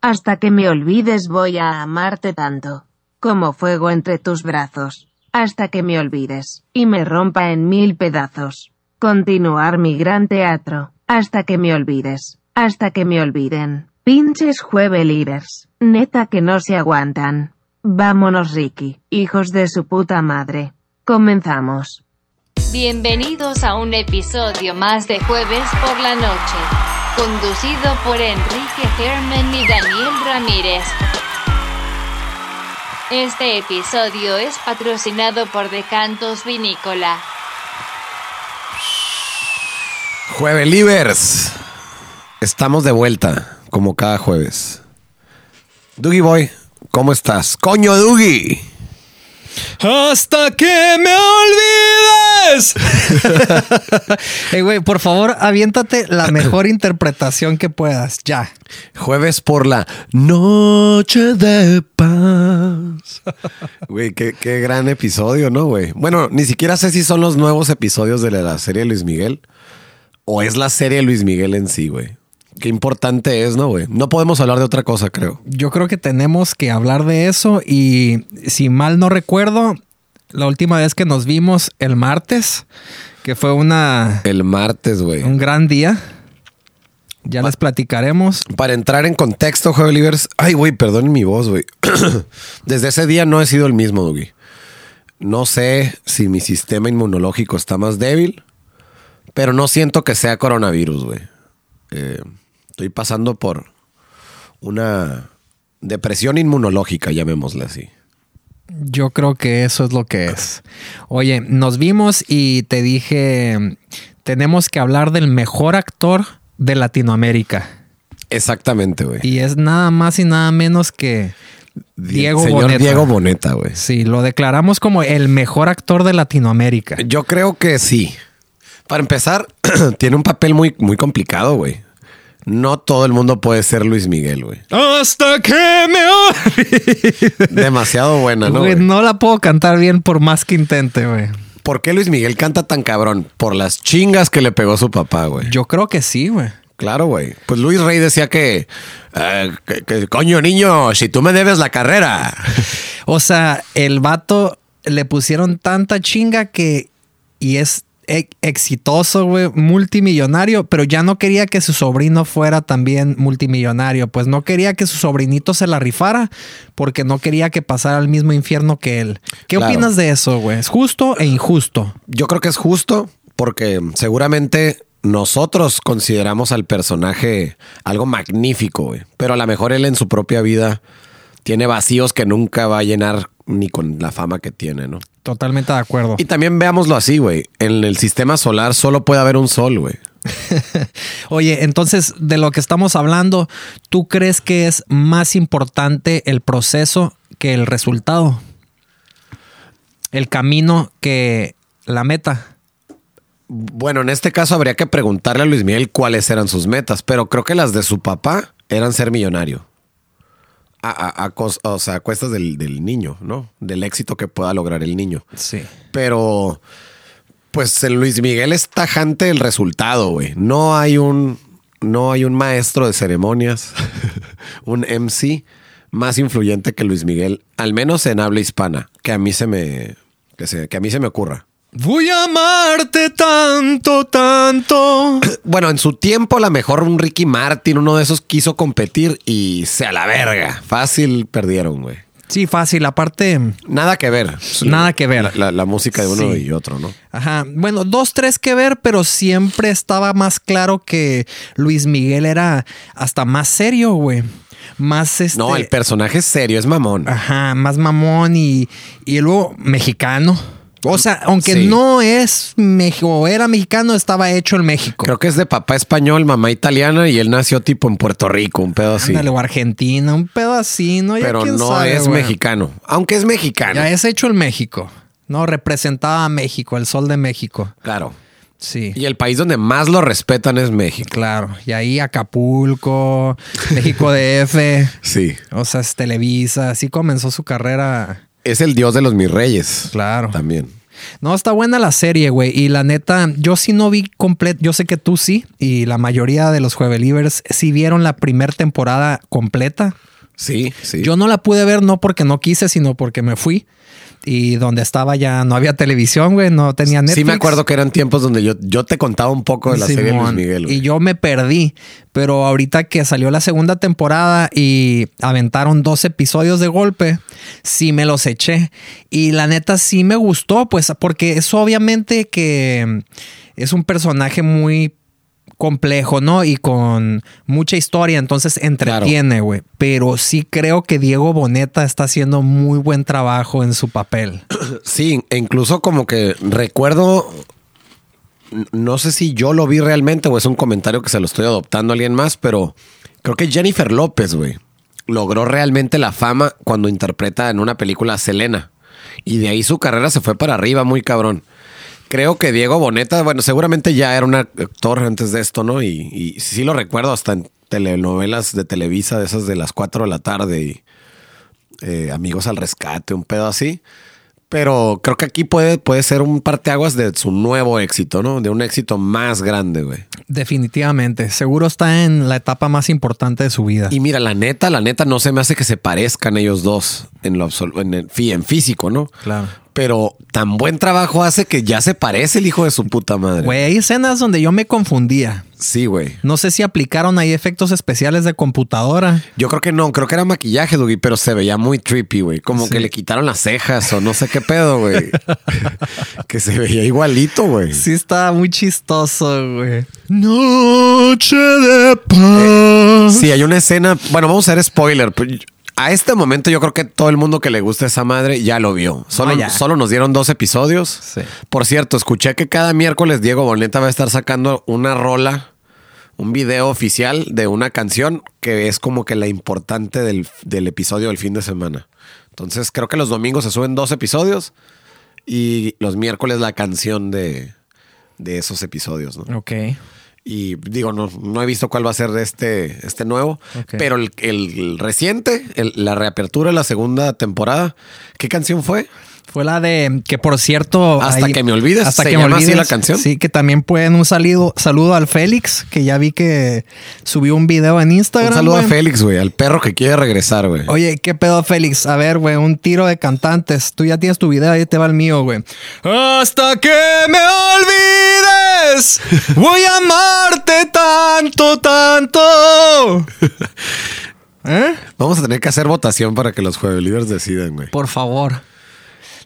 Hasta que me olvides voy a amarte tanto, como fuego entre tus brazos, hasta que me olvides, y me rompa en mil pedazos. Continuar mi gran teatro, hasta que me olvides, hasta que me olviden. Pinches jueveliders, neta que no se aguantan. Vámonos Ricky, hijos de su puta madre. Comenzamos. Bienvenidos a un episodio más de Jueves por la Noche, conducido por Enrique Herman y Daniel Ramírez. Este episodio es patrocinado por Decantos Vinícola. Juevelivers. Estamos de vuelta, como cada jueves. Dougie Boy, ¿cómo estás? ¡Coño, Dougie! Hasta que me olvides. Ey, güey, por favor, aviéntate la mejor interpretación que puedas. Ya. Jueves por la noche de paz. Güey, qué, qué gran episodio, ¿no, güey? Bueno, ni siquiera sé si son los nuevos episodios de la serie Luis Miguel o es la serie Luis Miguel en sí, güey. Qué importante es, ¿no, güey? No podemos hablar de otra cosa, creo. Yo creo que tenemos que hablar de eso y si mal no recuerdo, la última vez que nos vimos el martes, que fue una El martes, güey. un gran día. Ya les platicaremos. Para entrar en contexto, Juevelivers. Ay, güey, perdonen mi voz, güey. Desde ese día no he sido el mismo, Dougie. No sé si mi sistema inmunológico está más débil, pero no siento que sea coronavirus, güey. Eh, estoy pasando por una depresión inmunológica, llamémosle así. Yo creo que eso es lo que es. Oye, nos vimos y te dije, tenemos que hablar del mejor actor de Latinoamérica. Exactamente, güey. Y es nada más y nada menos que Diego Señor Boneta. Diego Boneta, güey. Sí, lo declaramos como el mejor actor de Latinoamérica. Yo creo que sí. Para empezar, tiene un papel muy, muy complicado, güey. No todo el mundo puede ser Luis Miguel, güey. Hasta que me. Demasiado buena, ¿no? Güey, güey? no la puedo cantar bien por más que intente, güey. ¿Por qué Luis Miguel canta tan cabrón? Por las chingas que le pegó su papá, güey. Yo creo que sí, güey. Claro, güey. Pues Luis Rey decía que, eh, que- que, coño, niño, si tú me debes la carrera. O sea, el vato le pusieron tanta chinga que y es e- exitoso, güey, multimillonario, pero ya no quería que su sobrino fuera también multimillonario, pues no quería que su sobrinito se la rifara porque no quería que pasara el mismo infierno que él. ¿Qué Claro. opinas de eso, güey? ¿Es justo e injusto? Yo creo que es justo porque seguramente nosotros consideramos al personaje algo magnífico, güey. Pero a lo mejor él en su propia vida tiene vacíos que nunca va a llenar ni con la fama que tiene, ¿no? Totalmente de acuerdo. Y también veámoslo así, güey. En el sistema solar solo puede haber un sol, güey. Oye, entonces, de lo que estamos hablando, ¿tú crees que es más importante el proceso que el resultado? El camino que la meta. Bueno, en este caso habría que preguntarle a Luis Miguel cuáles eran sus metas, pero creo que las de su papá eran ser millonario. A, a- a cos- o sea, a cuestas del, del niño, ¿no? Del éxito que pueda lograr el niño. Sí. Pero, pues Luis Miguel es tajante el resultado, güey. No hay un, no hay un maestro de ceremonias, un MC más influyente que Luis Miguel, al menos en habla hispana, que a mí se me, que, se- que a mí se me ocurra. Voy a amarte tanto, tanto. Bueno, en su tiempo, a lo mejor un Ricky Martin, uno de esos quiso competir y se a la verga. Fácil perdieron, güey. Sí, fácil. Aparte, Nada que ver. Nada que ver. La, la- la música de uno Sí. y otro, ¿no? ajá. Bueno, dos, tres que ver, pero siempre estaba más claro que Luis Miguel era hasta más serio, güey. Más este. No, el personaje es serio, es mamón. Ajá, más mamón y, y luego mexicano. O sea, aunque Sí. no es México, era mexicano, estaba hecho en México. Creo que es de papá español, mamá italiana y él nació tipo en Puerto Rico, un pedo así. Ándale, o Argentina, un pedo así, ¿no? Pero no sabe, es güey. mexicano. Aunque es mexicano. Ya es hecho en México. No, representaba a México, el sol de México. Claro. Sí. Y el país donde más lo respetan es México. Claro. Y ahí Acapulco, México DF, Sí. o sea, es Televisa. Así comenzó su carrera. Es el dios de los mis reyes. Claro. También. No, está buena la serie, güey. Y la neta, yo sí no vi completo. Yo sé que tú sí. Y la mayoría de los Juevelivers sí vieron la primera temporada completa. Sí, sí. Yo no la pude ver no porque no quise, sino porque me fui. Y donde estaba ya no había televisión, güey, no tenía Netflix. Sí me acuerdo que eran tiempos donde yo, yo te contaba un poco de la serie de Luis Simón. Miguel. güey. Y yo me perdí. Pero ahorita que salió la segunda temporada y aventaron dos episodios de golpe, sí me los eché. Y la neta sí me gustó, pues, porque es obviamente que es un personaje muy complejo, ¿no? Y con mucha historia, entonces entretiene, güey. Pero sí creo que Diego Boneta está haciendo muy buen trabajo en su papel. Sí, e incluso como que recuerdo, no sé si yo lo vi realmente o es un comentario que se lo estoy adoptando a alguien más, pero creo que Jennifer López, güey, logró realmente la fama cuando interpreta en una película a Selena. Y de ahí su carrera se fue para arriba, muy cabrón. Creo que Diego Boneta, bueno, seguramente ya era un actor antes de esto, ¿no? Y, y sí lo recuerdo hasta en telenovelas de Televisa, de esas de las 4 de la tarde y eh, Amigos al Rescate, un pedo así. Pero creo que aquí puede, puede ser un parteaguas de su nuevo éxito, ¿no? De un éxito más grande, güey. Definitivamente. Seguro está en la etapa más importante de su vida. Y mira, la neta, la neta no se me hace que se parezcan ellos dos en lo absolu- en, en físico, ¿no? Claro. Pero tan buen trabajo hace que ya se parece el hijo de su puta madre. Güey, hay escenas donde yo me confundía. Sí, güey. No sé si aplicaron ahí efectos especiales de computadora. Yo creo que no, creo que era maquillaje, Dougie, pero se veía muy trippy, güey. Como que le quitaron las cejas o no sé qué pedo, güey. que se veía igualito, güey. Sí está muy chistoso, güey. Noche de paz. Sí, hay una escena. Bueno, vamos a hacer spoiler. pero A este momento, yo creo que todo el mundo que le gusta esa madre ya lo vio. Solo, Ah, ya. solo nos dieron dos episodios. Sí. Por cierto, escuché que cada miércoles Diego Boneta va a estar sacando una rola, un video oficial de una canción que es como que la importante del, del episodio del fin de semana. Entonces, creo que los domingos se suben dos episodios y los miércoles la canción de, de esos episodios, ¿no? Ok. Y digo, no, no he visto cuál va a ser este, este nuevo. Pero el, el reciente, el- la reapertura de la segunda temporada, ¿qué canción fue? Fue la de que por cierto. Hasta que me olvides, ¿se llama así la canción? Sí, que también pueden un saludo, saludo al Félix, que ya vi que subió un video en Instagram. Un saludo a. Félix, güey, al perro que quiere regresar, güey. Oye, ¿qué pedo, Félix? A ver, güey, un tiro de cantantes. Tú ya tienes tu video, ahí te va el mío, güey. Hasta que me olvides, voy a amarte tanto, tanto. ¿Eh? Vamos a tener que hacer votación para que los jueves decidan, güey. Por favor.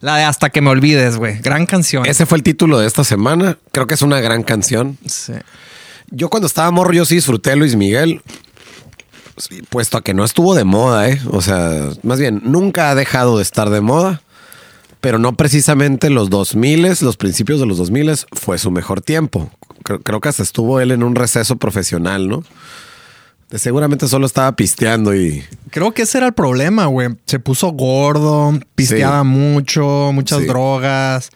La de Hasta que me olvides, güey. Gran canción. Ese fue el título de esta semana. Creo que es una gran canción. Sí. Yo cuando estaba morro, yo sí disfruté de Luis Miguel. Sí, Puesto a que no estuvo de moda, ¿eh? O sea, más bien, nunca ha dejado de estar de moda. Pero no precisamente los 2000, los principios de los 2000 fue su mejor tiempo. Creo, creo que hasta estuvo él en un receso profesional, ¿no? Seguramente solo estaba pisteando y... Creo que ese era el problema, güey. Se puso gordo, pisteaba Sí. mucho, muchas Sí. drogas.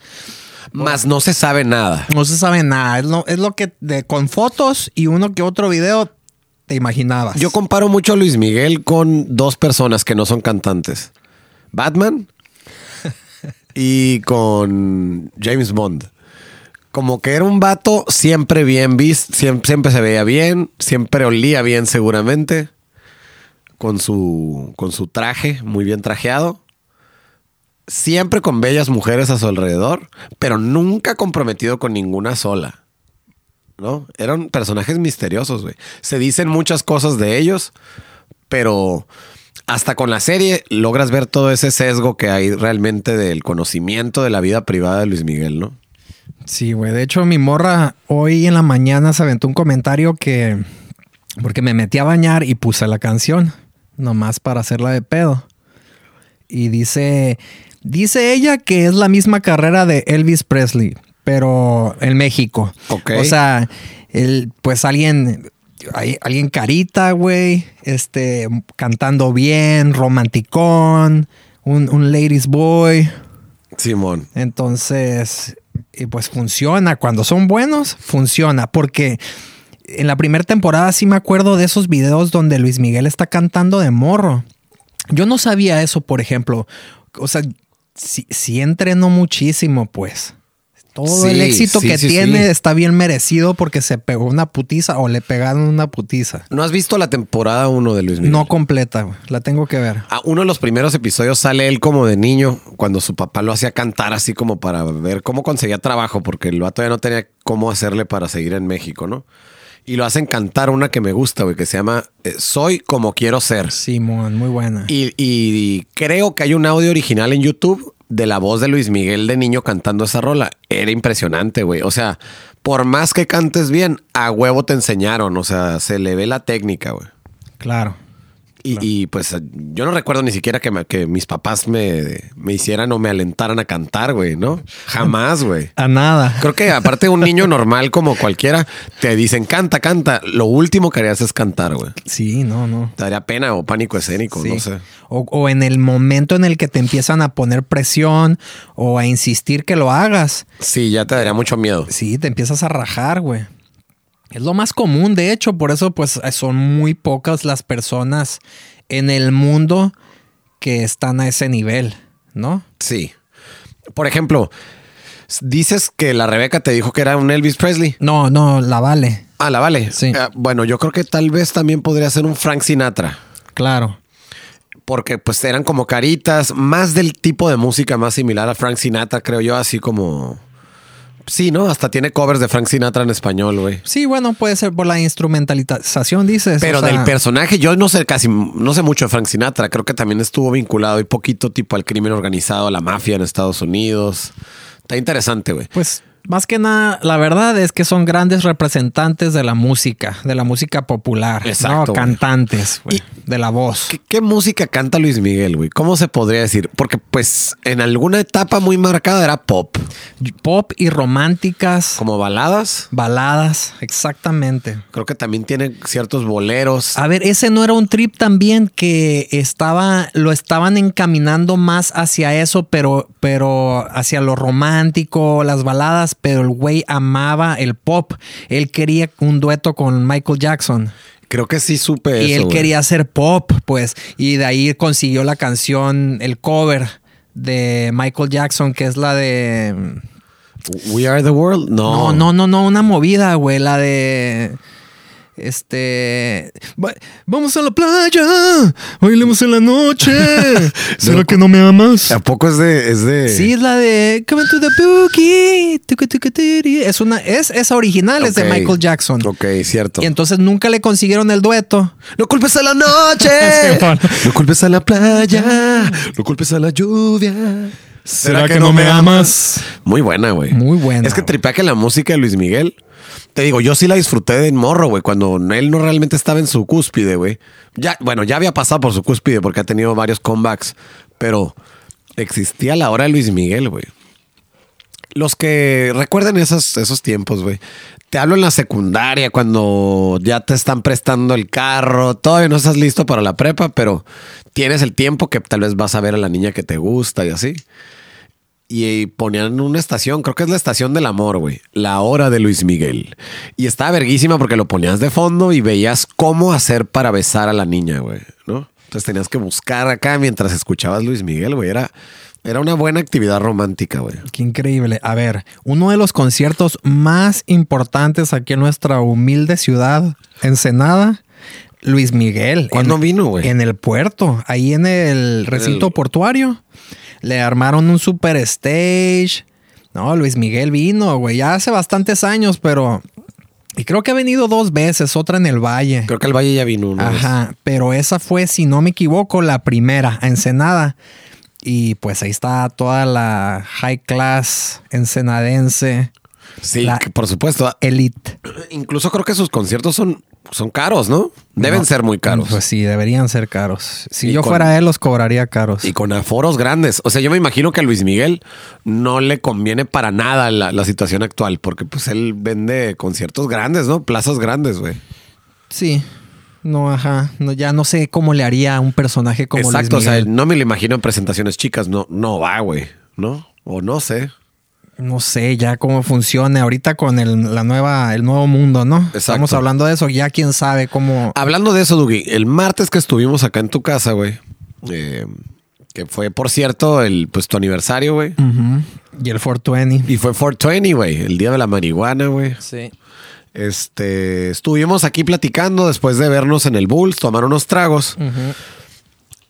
Más no se sabe nada. No se sabe nada. Es lo, es lo que de, con fotos y uno que otro video te imaginabas. Yo comparo mucho a Luis Miguel con dos personas que no son cantantes. Batman y con James Bond. Como que era un vato siempre bien visto, siempre, siempre se veía bien, siempre olía bien seguramente, con su, con su traje muy bien trajeado, siempre con bellas mujeres a su alrededor, pero nunca comprometido con ninguna sola. ¿no? Eran personajes misteriosos, güey. Se dicen muchas cosas de ellos, pero hasta con la serie logras ver todo ese sesgo que hay realmente del conocimiento de la vida privada de Luis Miguel, ¿no? Sí, güey. De hecho, mi morra hoy en la mañana se aventó un comentario que. Porque me metí a bañar y puse la canción. Nomás para hacerla de pedo. Y dice. Dice ella que es la misma carrera de Elvis Presley, pero en México. Ok. O sea, el, pues alguien. Hay- Alguien carita, güey. Este. Cantando bien, romanticón. Un, un ladies boy. Simón. Entonces, y pues funciona. Cuando son buenos, funciona. Porque en la primera temporada sí me acuerdo de esos videos donde Luis Miguel está cantando de morro. Yo no sabía eso, por ejemplo. O sea, sí, sí entrenó muchísimo, pues. Todo el éxito sí, que sí, tiene está bien merecido porque se pegó una putiza o le pegaron una putiza. ¿No has visto la temporada 1 de Luis Miguel? No completa, güey. La tengo que ver. A uno de los primeros episodios sale él como de niño, cuando su papá lo hacía cantar así como para ver cómo conseguía trabajo, porque el vato ya no tenía cómo hacerle para seguir en México, ¿no? Y lo hacen cantar una que me gusta, güey, que se llama eh, Soy como quiero ser. Simón, muy buena. Y, y creo que hay un audio original en YouTube de la voz de Luis Miguel de niño cantando esa rola. Era impresionante, güey. O sea, por más que cantes bien, a huevo te enseñaron. O sea, se le ve la técnica, güey. Claro. Y, y, pues yo no recuerdo ni siquiera que, me- que mis papás me, me hicieran o me alentaran a cantar, güey, ¿no? Jamás, güey. A nada. Creo que aparte de un niño normal como cualquiera, te dicen canta, canta. Lo último que harías es cantar, güey. Sí, no, no. Te daría pena o pánico escénico, Sí. no sé. O, o en el momento en el que te empiezan a poner presión o a insistir que lo hagas. Sí, ya te daría mucho miedo. Sí, te empiezas a rajar, güey. Es lo más común, de hecho, por eso pues son muy pocas las personas en el mundo que están a ese nivel, ¿no? Sí. Por ejemplo, dices que la Rebeca te dijo que era un Elvis Presley. No, no, la vale. Ah, la vale. Sí. Eh, bueno, yo creo que tal vez también podría ser un Frank Sinatra. Claro. Porque pues eran como caritas, más del tipo de música más similar a Frank Sinatra, creo yo, así como... Sí, ¿no? Hasta tiene covers de Frank Sinatra en español, güey. Sí, bueno, puede ser por la instrumentalización, dices. Pero o sea, del personaje, yo no sé casi, no sé mucho de Frank Sinatra. Creo que también estuvo vinculado y poquito tipo al crimen organizado, a la mafia en Estados Unidos. Está interesante, güey. Pues más que nada, la verdad es que son grandes representantes de la música, de la música popular, Exacto. Cantantes, güey, de la voz. ¿Qué, qué música canta Luis Miguel, güey? ¿Cómo se podría decir? Porque pues en alguna etapa muy marcada era pop, Pop y románticas, como baladas. baladas, exactamente. Creo que también tiene ciertos boleros. A ver, ese no era un trip también que estaba, lo estaban encaminando más hacia eso, pero, pero hacia lo romántico, las baladas, pero el güey amaba el pop. Él quería un dueto con Michael Jackson. Creo que sí supe y eso. él güey. quería hacer pop, pues, y de ahí consiguió la canción, el cover de Michael Jackson, que es la de... We Are the World. No, No, no, no, no, una movida, güey, la de... Este. va- Vamos a la playa. Bailemos en la noche. ¿Será No. que no me amas? ¿A poco es de, es de. Sí, es la de Come to the Boogie. Es una, es esa original, es de. Michael Jackson. Ok, cierto. Y entonces nunca le consiguieron el dueto. No culpes a la noche. no culpes a la playa. No culpes a la lluvia. Muy buena, güey. Muy buena, Es que güey. tripea que la música de Luis Miguel. Te digo, yo sí la disfruté de morro, güey, cuando él no realmente estaba en su cúspide, güey. Ya, bueno, ya había pasado por su cúspide porque ha tenido varios comebacks, pero existía la hora de Luis Miguel, güey. Los que recuerden esos, esos tiempos, güey. Te hablo en la secundaria, cuando ya te están prestando el carro. Todavía no estás listo para la prepa, pero tienes el tiempo que tal vez vas a ver a la niña que te gusta y así. Y ponían una estación, creo que es la estación del amor, güey. La hora de Luis Miguel. Y estaba verguísima porque lo ponías de fondo y veías cómo hacer para besar a la niña, güey, ¿no? Entonces tenías que buscar acá mientras escuchabas Luis Miguel, güey. Era, era una buena actividad romántica, güey. Qué increíble. A ver, uno de los conciertos más importantes aquí en nuestra humilde ciudad, Ensenada, Luis Miguel. ¿Cuándo En- vino, güey? En el puerto, ahí en el recinto El- portuario. Le armaron un super stage. No, Luis Miguel vino, güey, ya hace bastantes años, pero... Y creo que ha venido dos veces, otra en el Valle. Creo que el Valle ya vino una vez. Ajá, pero esa fue, si no me equivoco, la primera, a Ensenada. Y pues ahí está toda la high class ensenadense, Sí, La- por supuesto. elite. Incluso creo que sus conciertos son, son caros, ¿no? Deben No, ser muy caros. Pues sí, deberían ser caros. Si Y yo con- fuera él, los cobraría caros. Y con aforos grandes. O sea, yo me imagino que a Luis Miguel no le conviene para nada la, la situación actual, porque pues él vende conciertos grandes, ¿no? Plazas grandes, güey. Sí. No, ajá. No, ya no sé cómo le haría a un personaje como Exacto, o Luis sea, Miguel. no me lo imagino en presentaciones chicas, no, no va, güey, ¿no? O no sé. No sé ya cómo funcione ahorita con el, la nueva, el nuevo mundo, ¿no? Exacto. Estamos hablando de eso, ya quién sabe cómo. Hablando de eso, Dugi, el martes que estuvimos acá en tu casa, güey, eh, Que fue, por cierto, el, pues tu aniversario, güey. Y el 420. Y fue 420, güey. El día de la marihuana, güey. Sí. Este, estuvimos aquí platicando después de vernos en el Bulls, tomar unos tragos.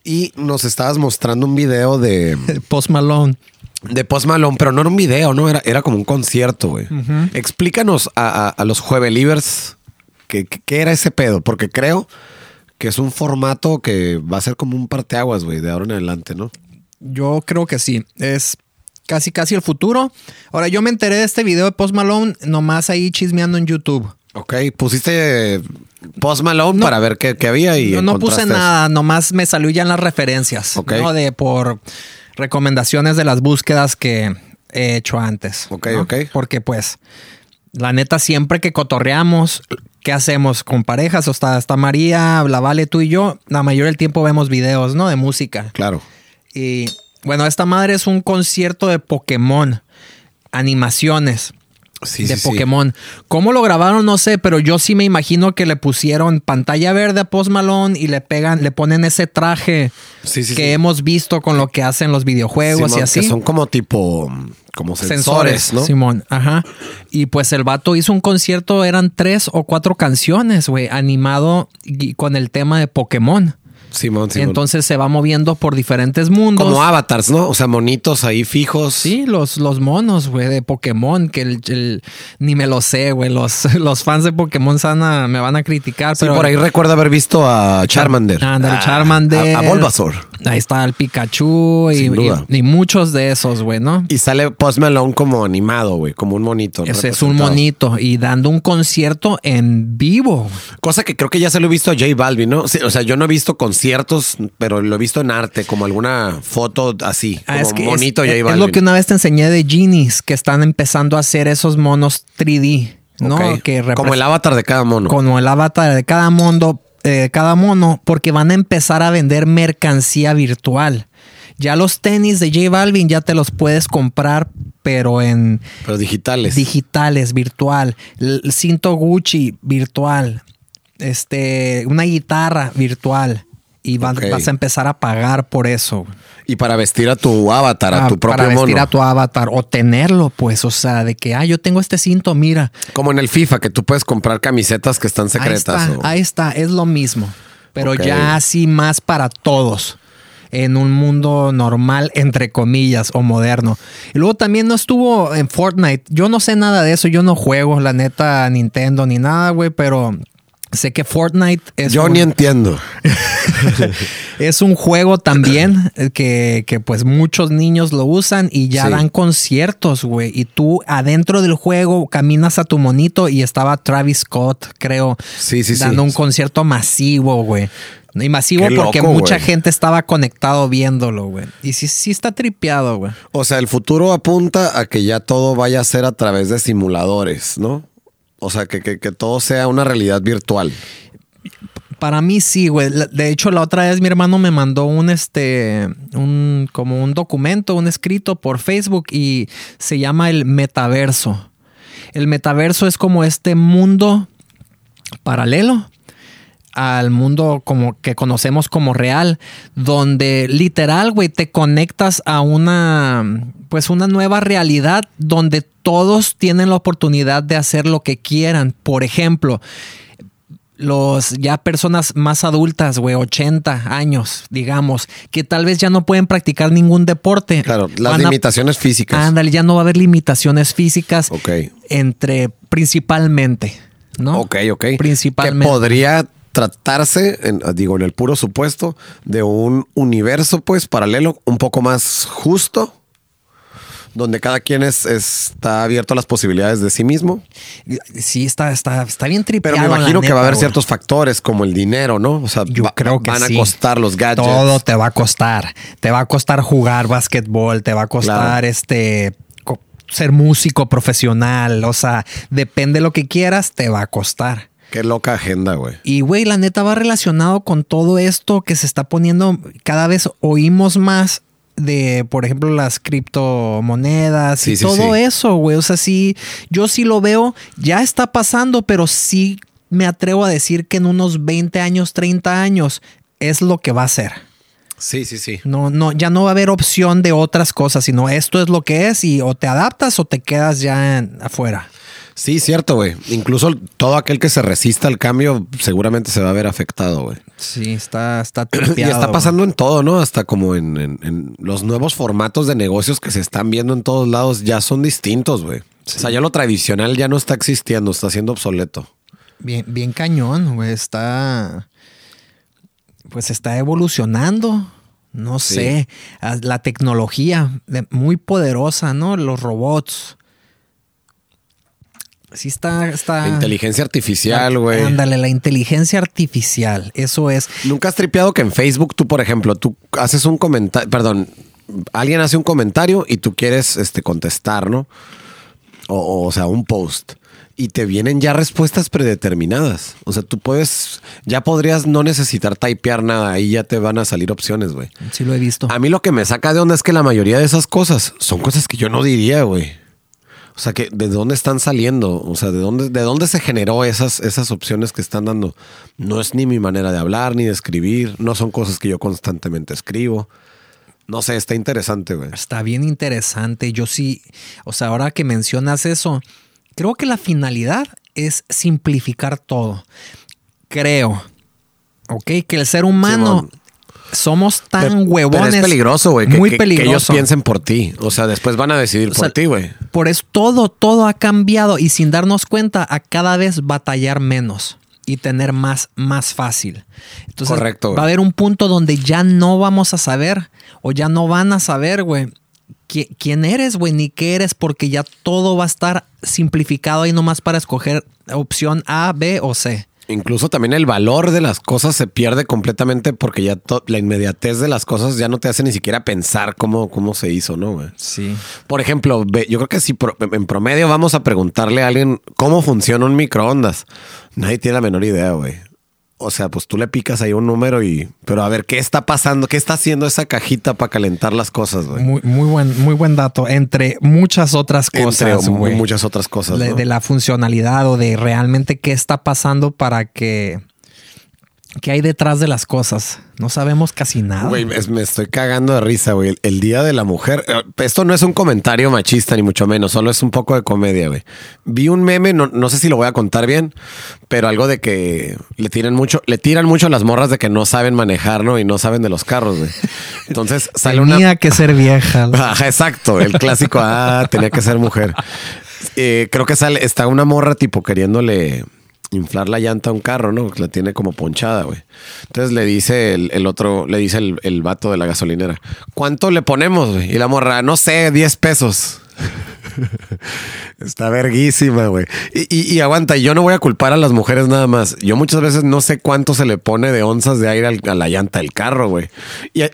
Y nos estabas mostrando un video de, Post Malone. De Post Malone, pero no era un video, ¿no? Era, era como un concierto, güey. Explícanos a, a- a los Juevelivers qué qué- era ese pedo, porque creo que es un formato que va a ser como un parteaguas, güey, de ahora en adelante, ¿no? Yo creo que sí. Es casi casi el futuro. Ahora, yo me enteré de este video de Post Malone nomás ahí chismeando en YouTube. Ok, pusiste Post Malone para ver qué, qué había y No, no puse eso. nada, nomás me salió ya en las referencias. Ok. ¿no? De por recomendaciones de las búsquedas que he hecho antes. Ok, ¿no? ok. Porque pues, la neta, siempre que cotorreamos, ¿qué hacemos con parejas? O está, está María, la Vale, tú y yo, la mayoría del tiempo vemos videos, ¿no? De música. Claro. Y bueno, esta madre es un concierto de Pokémon, animaciones Sí, de sí, sí. Pokémon. ¿Cómo lo grabaron? No sé, pero yo sí me imagino que le pusieron pantalla verde a Post Malone y le pegan, le ponen ese traje que hemos visto con lo que hacen los videojuegos Simón, y así. Que son como tipo, como sensores, ¿no? Simón, ajá. Y pues el vato hizo un concierto, eran tres o cuatro canciones, güey, animado y- con el tema de Pokémon. Simón, Simón. Entonces se va moviendo por diferentes mundos. como avatars, ¿no? O sea, monitos ahí fijos. Sí, los, los monos, güey, de Pokémon, que el, el- ni me lo sé, güey. Los, los fans de Pokémon sana me van a criticar. Sí, pero por ahí recuerdo haber visto a Charmander. Ándale, Ah, Charmander. A, a Bulbasaur. Ahí está el Pikachu y, muchos de esos, güey, ¿no? Y sale Post Malone como animado, güey, como un monito. Ese es un monito y dando un concierto en vivo. Cosa que creo que ya se lo he visto a J Balvin, ¿no? Sí, o sea, yo no he visto conciertos, pero lo he visto en arte, como alguna foto así, Ah, como es que monito es, J es Balvin. lo que una vez te enseñé de Genies, que están empezando a hacer esos monos 3D, ¿no? Que como el avatar de cada mono. como el avatar de cada mundo, eh, cada mono, porque van a empezar a vender mercancía virtual. Ya los tenis de J Balvin ya te los puedes comprar, pero en Pero digitales. digitales, virtual. El cinto Gucci, virtual. Este, una guitarra virtual. Y va- vas a empezar a pagar por eso. y para vestir a tu avatar, a Ah, tu propio para vestir mono. a tu avatar o tenerlo, pues, o sea, de que, ah, yo tengo este cinto, mira. Como en el FIFA, que tú puedes comprar camisetas que están secretas. Ahí está, o- ahí está, es lo mismo. Pero ya así más para todos. En un mundo normal, entre comillas, o moderno. Y luego también no estuvo en Fortnite. Yo no sé nada de eso. Yo no juego, la neta, Nintendo ni nada, güey. Pero sé que Fortnite es, Yo un, ni entiendo. es un juego también eh, que, que, pues muchos niños lo usan y ya Sí. dan conciertos, güey. Y tú adentro del juego caminas a tu monito y estaba Travis Scott, creo, Sí, sí, sí. dando un concierto masivo, güey. Y masivo Qué porque loco, mucha gente estaba conectado viéndolo, güey. Y sí, sí está tripeado, güey. O sea, el futuro apunta a que ya todo vaya a ser a través de simuladores, ¿no? O sea, que, que- que todo sea una realidad virtual. Para mí sí, güey. De hecho, la otra vez mi hermano me mandó un este un como un documento, un escrito por Facebook y se llama el metaverso. El metaverso es como este mundo paralelo al mundo como que conocemos como real, donde literal, güey, te conectas a una pues una nueva realidad donde todos tienen la oportunidad de hacer lo que quieran. Por ejemplo, los ya personas más adultas, güey, 80 años, digamos, que tal vez ya no pueden practicar ningún deporte. Claro, las Van a- limitaciones físicas. Ándale, ya no va a haber limitaciones físicas Ok. entre principalmente, ¿no? Ok, ok. Principalmente. Que podría tratarse, en- digo, en el puro supuesto, de un universo, pues, paralelo, un poco más justo, donde cada quien es, está abierto a las posibilidades de sí mismo. Sí, está, está, está bien Pero tripeado. me la imagino que neta, va a haber ciertos factores como el dinero, ¿no? O sea, Yo va- creo que van sí. a costar los gadgets. Todo te va a costar. Te va a costar jugar básquetbol, te va a costar Claro. este ser músico profesional. O sea, depende de lo que quieras, te va a costar. Qué loca agenda, güey. Y güey, la neta va relacionado con todo esto que se está poniendo. Cada vez oímos más de, por ejemplo, las criptomonedas Sí, y sí, todo sí. eso, güey. O sea, sí, yo sí lo veo, ya está pasando, pero sí me atrevo a decir que en unos 20 años, 30 años es lo que va a ser. Sí, sí, sí. No, no, ya no va a haber opción de otras cosas, sino esto es lo que es y o te adaptas o te quedas ya en- afuera. Sí, cierto, güey. Incluso todo aquel que se resista al cambio seguramente se va a ver afectado, güey. Sí, está, está Y está pasando en todo, ¿no? Hasta como en, en- en los nuevos formatos de negocios que se están viendo en todos lados ya son distintos, güey. O sea, ya lo tradicional ya no está existiendo, está siendo obsoleto. Bien, bien cañón, güey. Está. Pues está evolucionando. No Sí. sé. Ah, La tecnología muy poderosa, ¿no? Los robots. Sí está. está La inteligencia artificial, güey. Ándale, la inteligencia artificial. Eso es. ¿Nunca has tripeado que en Facebook tú, por ejemplo, tú haces un comentario, perdón, alguien hace un comentario y tú quieres este, contestar, ¿no? O, o sea, un post. Y te vienen ya respuestas predeterminadas. O sea, tú puedes, ya podrías no necesitar typear nada. Ahí ya te van a salir opciones, güey. Sí lo he visto. A mí lo que me saca de onda es que la mayoría de esas cosas son cosas que yo no diría, güey. O sea, que de dónde están saliendo, o sea, de dónde, de dónde se generó esas, esas opciones que están dando. No es ni mi manera de hablar, ni de escribir, no son cosas que yo constantemente escribo. No sé, está interesante, güey. Está bien interesante. Yo sí, o sea, ahora que mencionas eso, creo que la finalidad es simplificar todo. Creo, ok, que el ser humano. Somos tan Pero- huevones. Pero es peligroso, güey. Que, Muy que- que peligroso. ellos piensen por ti. O sea, después van a decidir O sea, por ti, güey. Por eso todo, todo ha cambiado y sin darnos cuenta a cada vez batallar menos y tener más, más fácil. Entonces Correcto, va a haber un punto donde ya no vamos a saber o ya no van a saber, güey, qui- quién eres, güey, ni qué eres, porque ya todo va a estar simplificado ahí nomás para escoger opción A, B o C. Incluso también el valor de las cosas se pierde completamente porque ya la inmediatez de las cosas ya no te hace ni siquiera pensar cómo, cómo se hizo, ¿no, güey? Sí. Por ejemplo, yo creo que si pro- en promedio vamos a preguntarle a alguien cómo funciona un microondas, nadie tiene la menor idea, güey. O sea, pues tú le picas ahí un número y... Pero a ver, ¿qué está pasando? ¿Qué está haciendo esa cajita para calentar las cosas, güey? Muy, muy buen, muy buen dato. Entre muchas otras Entre cosas, güey. muchas otras cosas, de, ¿no? de la funcionalidad o de realmente qué está pasando para que qué hay detrás de las cosas. No sabemos casi nada. Güey, me estoy cagando de risa, güey. El, Día de la Mujer. eh, Esto no es un comentario machista, ni mucho menos. Solo es un poco de comedia, güey. Vi un meme, no, no sé si lo voy a contar bien, pero algo de que le tiran mucho, le tiran mucho a las morras de que no saben manejar, ¿no? Y no saben de los carros, güey. Entonces sale una. Tenía que ser vieja. Ajá, exacto. El clásico, ah, tenía que ser mujer. Eh, creo que sale, está una morra tipo queriéndole inflar la llanta a un carro, ¿no? La tiene como ponchada, güey. Entonces le dice el, el otro, le dice el, el vato de la gasolinera, ¿cuánto le ponemos? güey? Y la morra, no sé, 10 pesos. Está verguísima, güey. Y, y- y aguanta, y yo no voy a culpar a las mujeres nada más. Yo muchas veces no sé cuánto se le pone de onzas de aire al- a la llanta del carro, güey.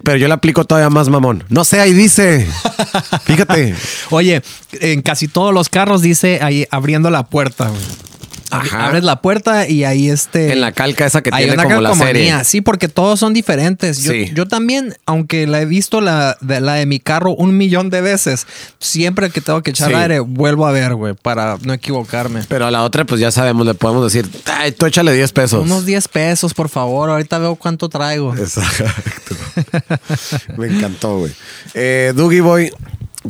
Pero yo le aplico todavía más mamón. No sé, ahí dice. Fíjate. Oye, en casi todos los carros dice ahí abriendo la puerta. güey. Ajá. Abres la puerta y ahí este. En la calca esa que hay tiene una como la serie. Sí, porque todos son diferentes. Yo, Sí. yo también, aunque la he visto la de, la de mi carro un millón de veces, siempre que tengo que echar Sí. aire, vuelvo a ver, güey, para no equivocarme. Pero a la otra, pues ya sabemos, le podemos decir, ay, tú échale 10 pesos. Unos 10 pesos, por favor. Ahorita veo cuánto traigo. Exacto. Me encantó, güey. Eh, Dougie Boy,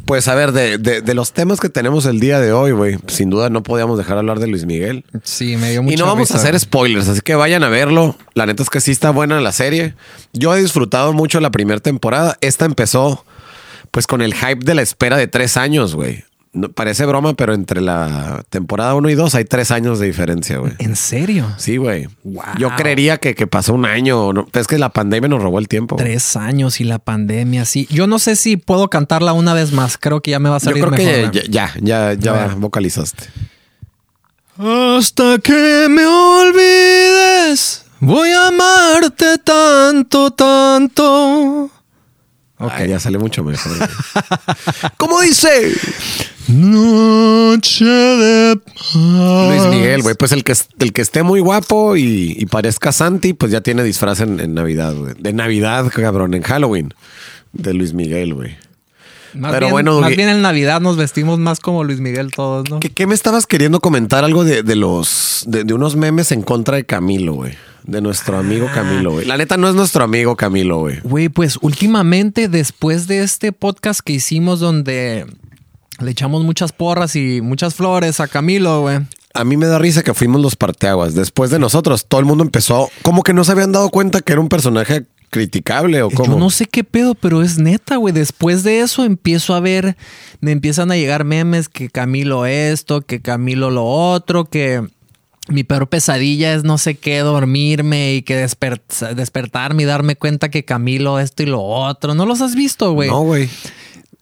pues a ver, de, de- de los temas que tenemos el día de hoy, güey, sin duda no podíamos dejar de hablar de Luis Miguel. Sí, me dio mucha Y no vamos a hacer spoilers, así que vayan a verlo. La neta es que sí está buena la serie. Yo he disfrutado mucho la primera temporada. Esta empezó pues con el hype de la espera de tres años, güey. No, parece broma, pero entre la temporada 1 y 2 hay tres años de diferencia, güey. ¿En serio? Sí, güey. Wow. Yo creería que, que pasó un año. ¿no? Es que la pandemia nos robó el tiempo. Tres años y la pandemia, sí. Yo no sé si puedo cantarla una vez más. Creo que ya me va a Yo salir creo mejor. que ya, ya, ya, vocalizaste. Hasta que me olvides, voy a amarte tanto, tanto. Ok. Ah, ya sale mucho mejor. ¿Cómo dice? Noche de paz. Luis Miguel, güey. Pues el que, el que esté muy guapo y, y parezca Santi, pues ya tiene disfraz en, en Navidad, güey. De Navidad, cabrón, en Halloween. De Luis Miguel, güey. Más Pero bien, bueno, más bien en Navidad nos vestimos más como Luis Miguel todos, ¿no? ¿qué, qué me estabas queriendo comentar? Algo de, de los de, de unos memes en contra de Camilo, güey. De nuestro amigo Camilo, güey. La neta no es nuestro amigo Camilo, güey. Güey, pues últimamente, después de este podcast que hicimos donde le echamos muchas porras y muchas flores a Camilo, güey. A mí me da risa que fuimos los parteaguas. Después de nosotros, todo el mundo empezó como que no se habían dado cuenta que era un personaje criticable o cómo. Yo no sé qué pedo, pero es neta, güey. Después de eso empiezo a ver, me empiezan a llegar memes que Camilo esto, que Camilo lo otro, que mi peor pesadilla es no sé qué, dormirme y que desper- despertarme y darme cuenta que Camilo esto y lo otro. ¿No los has visto, güey? No, güey.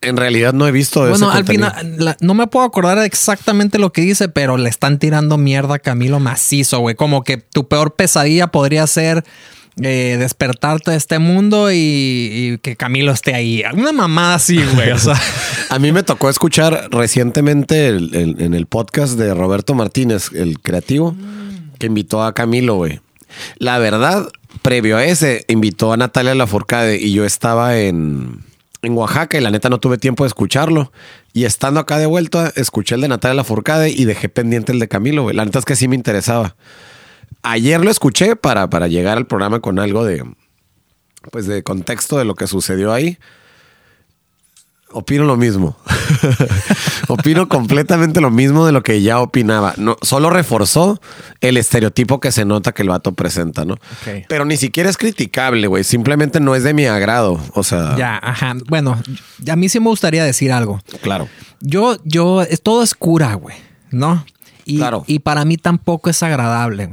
En realidad no he visto Bueno, ese al final, la- no me puedo acordar exactamente lo que dice, pero le están tirando mierda a Camilo macizo, güey. Como que tu peor pesadilla podría ser eh, despertarte de este mundo y, que Camilo esté ahí. Una mamada así, güey. A mí me tocó escuchar recientemente el- en el podcast de Roberto Martínez, el creativo, que invitó a Camilo, güey. La verdad, previo a ese, invitó a Natalia Lafourcade y yo estaba en, en Oaxaca y la neta no tuve tiempo de escucharlo. Y estando acá de vuelta, escuché el de Natalia Lafourcade y dejé pendiente el de Camilo, güey. La neta es que sí me interesaba. Ayer lo escuché para, para llegar al programa con algo de, pues de contexto de lo que sucedió ahí. Opino lo mismo. Opino completamente lo mismo de lo que ya opinaba. No, solo reforzó el estereotipo que se nota que el vato presenta, ¿no? Pero ni siquiera es criticable, güey. Simplemente no es de mi agrado. O sea, ya, ajá. Bueno, a mí sí me gustaría decir algo. claro. Yo, yo, es- todo es cura, güey, ¿no? Y, Claro. y para mí tampoco es agradable.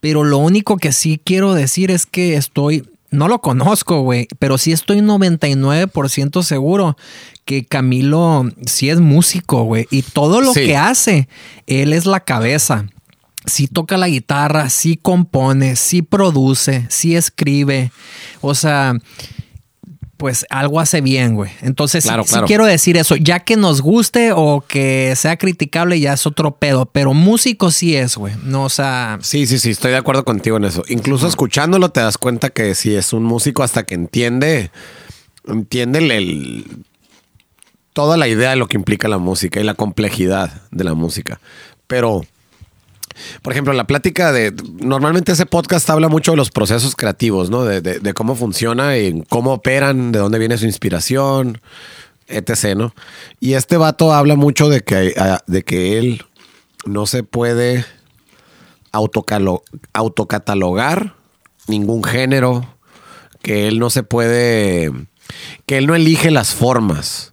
Pero lo único que sí quiero decir es que estoy, no lo conozco, güey, pero sí estoy 99% seguro que Camilo sí es músico, güey. Y todo lo Sí. que hace, él es la cabeza. Sí toca la guitarra, sí compone, sí produce, sí escribe. O sea, pues algo hace bien, güey. Entonces, sí- Claro, sí, claro. quiero decir eso. Ya que nos guste o que sea criticable, ya es otro pedo. Pero músico sí es, güey. No, o sea, Sí, sí, sí, estoy de acuerdo contigo en eso. Incluso escuchándolo te das cuenta que sí es un músico hasta que entiende, entiende el, el- toda la idea de lo que implica la música y la complejidad de la música. Pero, por ejemplo, la plática de, normalmente ese podcast habla mucho de los procesos creativos, ¿no? De, cómo funciona y cómo operan, de dónde viene su inspiración, etc., ¿no? Y este vato habla mucho de que, de que él no se puede autocatalogar ningún género, que él no se puede, que él no elige las formas.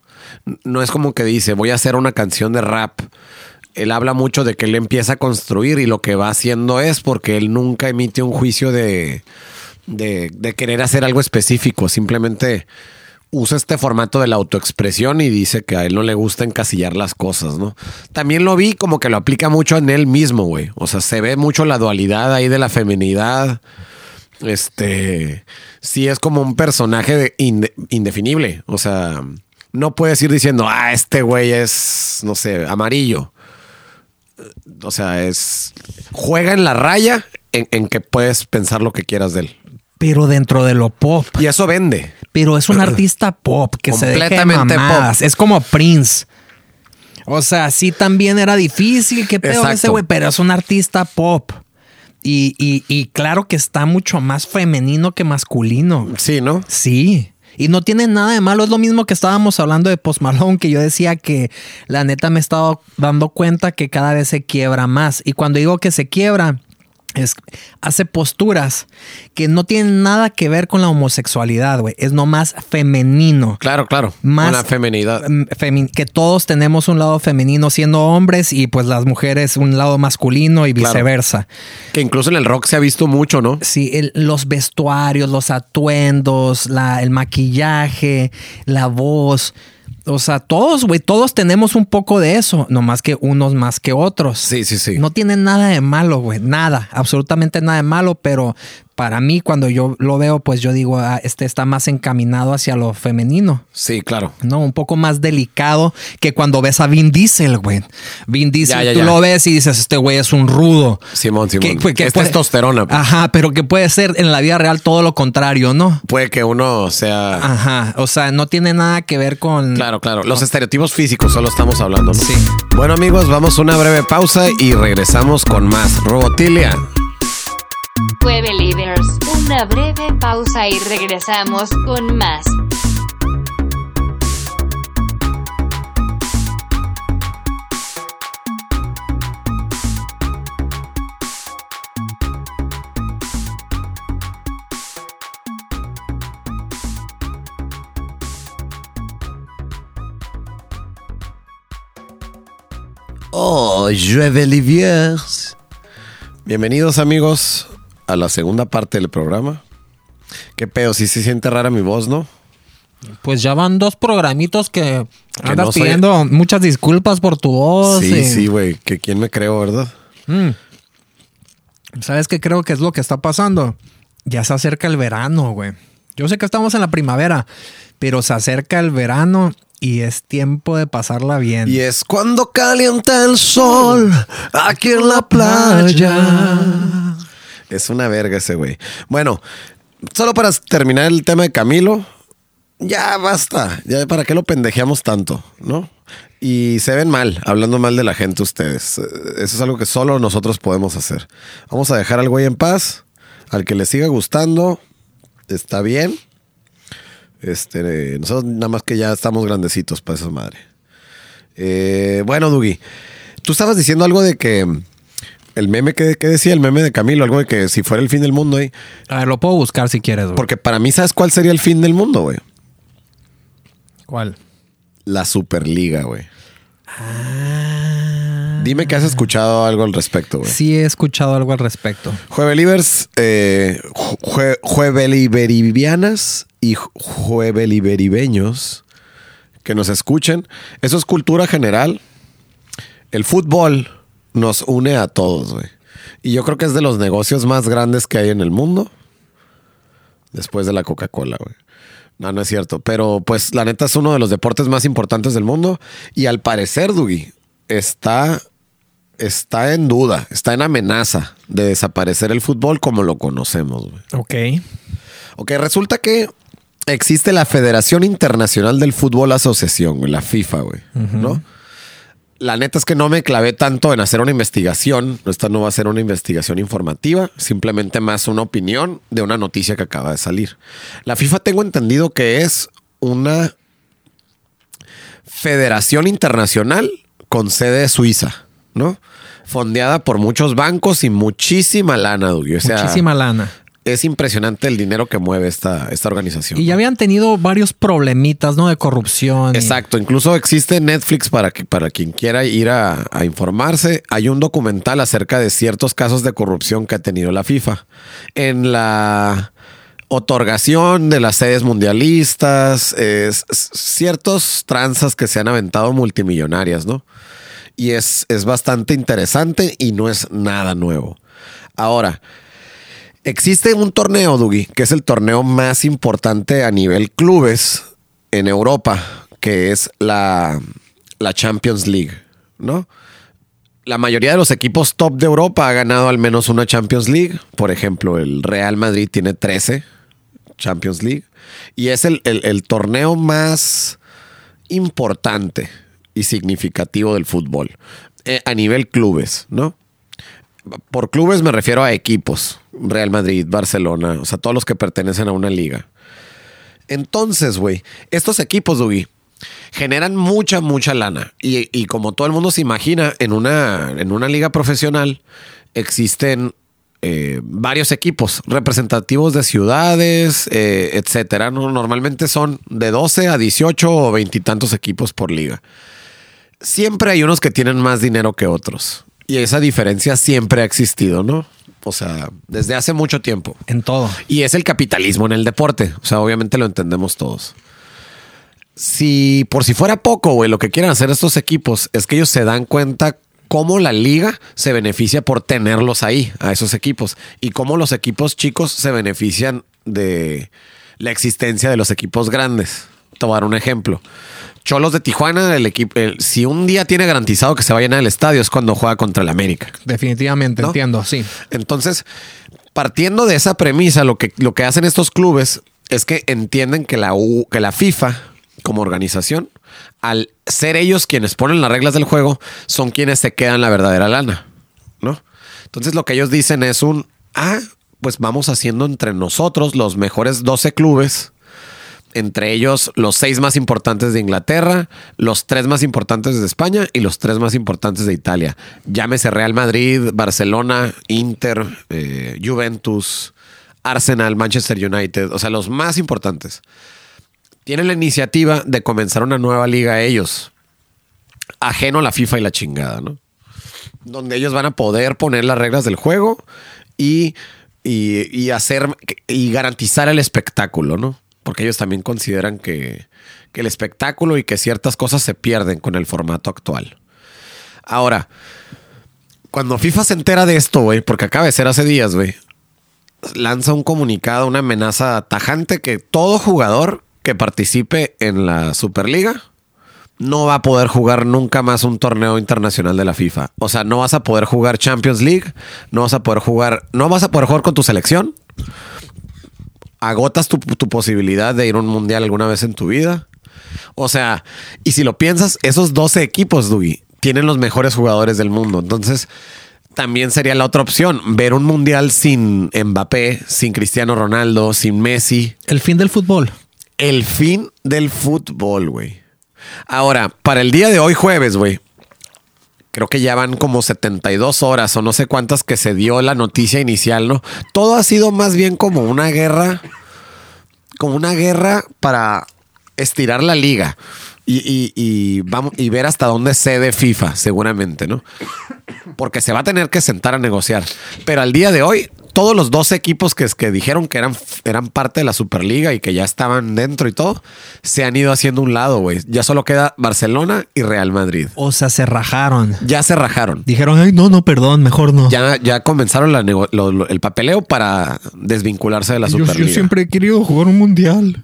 No es como que dice, voy a hacer una canción de rap. Él habla mucho de que él empieza a construir y lo que va haciendo es porque él nunca emite un juicio de, de, querer hacer algo específico. Simplemente usa este formato de la autoexpresión y dice que a él no le gusta encasillar las cosas, ¿no? También lo vi como que lo aplica mucho en él mismo, güey. O sea, se ve mucho la dualidad ahí de la feminidad. Este, sí es como un personaje de- inde- indefinible. O sea, no puedes ir diciendo, ah, este güey es, no sé, amarillo. O sea, es, juega en la raya en, en que puedes pensar lo que quieras de él. pero dentro de lo pop. Y eso vende. Pero es un artista pop que se Completamente mamadas. pop. Es como Prince. O sea, sí también era difícil, qué pedo Exacto. ese güey, pero es un artista pop. Y, y- y claro que está mucho más femenino que masculino. Sí, ¿no? Sí. Y no tiene nada de malo. Es lo mismo que estábamos hablando de Post Malone, que yo decía que la neta me he estado dando cuenta que cada vez se quiebra más. Y cuando digo que se quiebra, es, hace posturas que no tienen nada que ver con la homosexualidad, güey. Es nomás femenino. Claro, claro. Más- Una femenidad. Mm, femi- que todos tenemos un lado femenino siendo hombres y pues las mujeres un lado masculino y Claro. viceversa. Que incluso en el rock se ha visto mucho, ¿no? Sí, el- los vestuarios, los atuendos, la, el maquillaje, la voz. O sea, todos, güey, todos tenemos un poco de eso, no más que unos más que otros. Sí, sí, sí. No tienen nada de malo, güey, nada, absolutamente nada de malo, pero para mí, cuando yo lo veo, pues yo digo, ah, este está más encaminado hacia lo femenino. Sí, claro. No, un poco más delicado que cuando ves a Vin Diesel, güey. Vin Diesel, Ya, ya, tú ya. lo ves y dices, este güey es un rudo. Simón, Simón. Que- que es puede- testosterona. pues. Ajá, pero que puede ser en la vida real todo lo contrario, ¿no? Puede que uno sea... Ajá, o sea, no tiene nada que ver con... Claro, claro. Los estereotipos físicos solo estamos hablando, ¿no? Sí. Bueno, amigos, vamos a una breve pausa y regresamos con más. Robotilia. Jueve Leaders, una breve pausa y regresamos con más. Oh, liviers. Bienvenidos, amigos, a la segunda parte del programa. ¿Qué pedo? Si se siente rara mi voz, ¿no? Pues ya van dos programitos que, Que andas no soy- pidiendo muchas disculpas por tu voz. sí, y- sí, güey. Que quién me creo, ¿verdad? Mm. ¿Sabes qué creo que es lo que está pasando? Ya se acerca el verano, güey. Yo sé que estamos en la primavera, pero se acerca el verano y es tiempo de pasarla bien. Y es cuando calienta el sol aquí en la playa. Es una verga ese güey. Bueno, solo para terminar el tema de Camilo, ya basta. Ya para qué lo pendejeamos tanto, ¿no? Y se ven mal, hablando mal de la gente ustedes. Eh, Eso es algo que solo nosotros podemos hacer. Vamos a dejar al güey en paz. Al que le siga gustando, está bien. Este, nosotros nada más que ya estamos grandecitos para esa madre. Eh, bueno, Dugi, tú estabas diciendo algo de que el meme que, que decía, el meme de Camilo, algo de que si fuera el fin del mundo ahí. A ver, lo puedo buscar si quieres, güey. Porque para mí, ¿sabes cuál sería el fin del mundo, güey? ¿Cuál? La Superliga, güey. Dime que has escuchado algo al respecto, güey. Sí he escuchado algo al respecto. Juevelivers, eh, jue- jueveliberivianas y ju- jueveliberibeños que nos escuchen. Eso es cultura general. El fútbol nos une a todos, güey. Y yo creo que es de los negocios más grandes que hay en el mundo. Después de la Coca-Cola, güey. No, no es cierto. Pero pues la neta es uno de los deportes más importantes del mundo. Y al parecer, Dugi, está, está en duda, está en amenaza de desaparecer el fútbol como lo conocemos, güey. Ok. Ok, resulta que existe la Federación Internacional del Fútbol Asociación, güey, la FIFA, güey, ¿no? La neta es que no me clavé tanto en hacer una investigación. Esta no va a ser una investigación informativa, simplemente más una opinión de una noticia que acaba de salir. La FIFA tengo entendido que es una federación internacional con sede suiza, ¿no? Fondeada por muchos bancos y muchísima lana, Dugi. O sea, Muchísima lana. Es impresionante el dinero que mueve esta, esta organización. Y ya habían tenido varios problemitas, ¿no? De corrupción. y- Exacto, incluso existe Netflix para, que, para quien quiera ir a, a informarse. Hay un documental acerca de ciertos casos de corrupción que ha tenido la FIFA. En la otorgación de las sedes mundialistas, es- es ciertos tranzas que se han aventado multimillonarias, ¿no? Y es, es bastante interesante y no es nada nuevo. Ahora, Existe un torneo, Dugi, que es el torneo más importante a nivel clubes en Europa, que es la, la Champions League, ¿no? La mayoría de los equipos top de Europa ha ganado al menos una Champions League. Por ejemplo, el Real Madrid tiene 13 Champions League. Y es el, el- torneo más importante y significativo del fútbol eh, a nivel clubes, ¿no? Por clubes me refiero a equipos. Real Madrid, Barcelona, o sea, todos los que pertenecen a una liga. Entonces, güey, estos equipos, Dugi, generan mucha, mucha lana. Y, y como todo el mundo se imagina, en una, en una liga profesional existen eh, varios equipos representativos de ciudades, eh, etcétera. ¿no? Normalmente son de 12 a 18 o veintitantos equipos por liga. Siempre hay unos que tienen más dinero que otros. Y esa diferencia siempre ha existido, ¿no? O sea, desde hace mucho tiempo. En todo. Y es el capitalismo en el deporte. O sea, obviamente lo entendemos todos. Si por si fuera poco, güey, lo que quieren hacer estos equipos es que ellos se dan cuenta cómo la liga se beneficia por tenerlos ahí, a esos equipos, y cómo los equipos chicos se benefician de la existencia de los equipos grandes. Dar un ejemplo. Cholos de Tijuana, el equipo, el- si un día tiene garantizado que se va a llenar el estadio es cuando juega contra el América. Definitivamente, ¿No? entiendo, sí. Entonces, partiendo de esa premisa, lo que, lo que hacen estos clubes es que entienden que la, U- que la FIFA, como organización, al ser ellos quienes ponen las reglas del juego, son quienes se quedan la verdadera lana, ¿no? Entonces, lo que ellos dicen es un, ah, pues vamos haciendo entre nosotros los mejores 12 clubes entre ellos los seis más importantes de Inglaterra, los tres más importantes de España y los tres más importantes de Italia. Llámese Real Madrid, Barcelona, Inter, eh, Juventus, Arsenal, Manchester United, o sea, los más importantes. Tienen la iniciativa de comenzar una nueva liga ellos, ajeno a la FIFA y la chingada, ¿no? Donde ellos van a poder poner las reglas del juego y, y, y hacer y garantizar el espectáculo, ¿no? Porque ellos también consideran que, el espectáculo y que ciertas cosas se pierden con el formato actual. Ahora, cuando FIFA se entera de esto, güey, porque acaba de ser hace días, güey, lanza un comunicado, una amenaza tajante que todo jugador que participe en la Superliga no va a poder jugar nunca más un torneo internacional de la FIFA. O sea, no vas a poder jugar Champions League, no vas a poder jugar, no vas a poder jugar con tu selección. Agotas tu, tu posibilidad de ir a un mundial alguna vez en tu vida. O sea, y si lo piensas, esos 12 equipos, Dugi, tienen los mejores jugadores del mundo. Entonces, también sería la otra opción, ver un mundial sin Mbappé, sin Cristiano Ronaldo, sin Messi. El fin del fútbol. El fin del fútbol, güey. Ahora, para el día de hoy, jueves, güey. Creo que ya van como 72 horas o no sé cuántas que se dio la noticia inicial, ¿no? Todo ha sido más bien como una guerra, como una guerra para estirar la liga y, y- vamos, y ver hasta dónde cede FIFA, seguramente, ¿no? Porque se va a tener que sentar a negociar. Pero al día de hoy, todos los 12 equipos que, que dijeron que eran, eran parte de la Superliga y que ya estaban dentro y todo, se han ido haciendo un lado, güey. Ya solo queda Barcelona y Real Madrid. O sea, se rajaron. Ya se rajaron. Dijeron, ay, no, no, perdón, mejor no. Ya, ya comenzaron la nego- lo- lo- el papeleo para desvincularse de la yo, Superliga. yo siempre he querido jugar un mundial.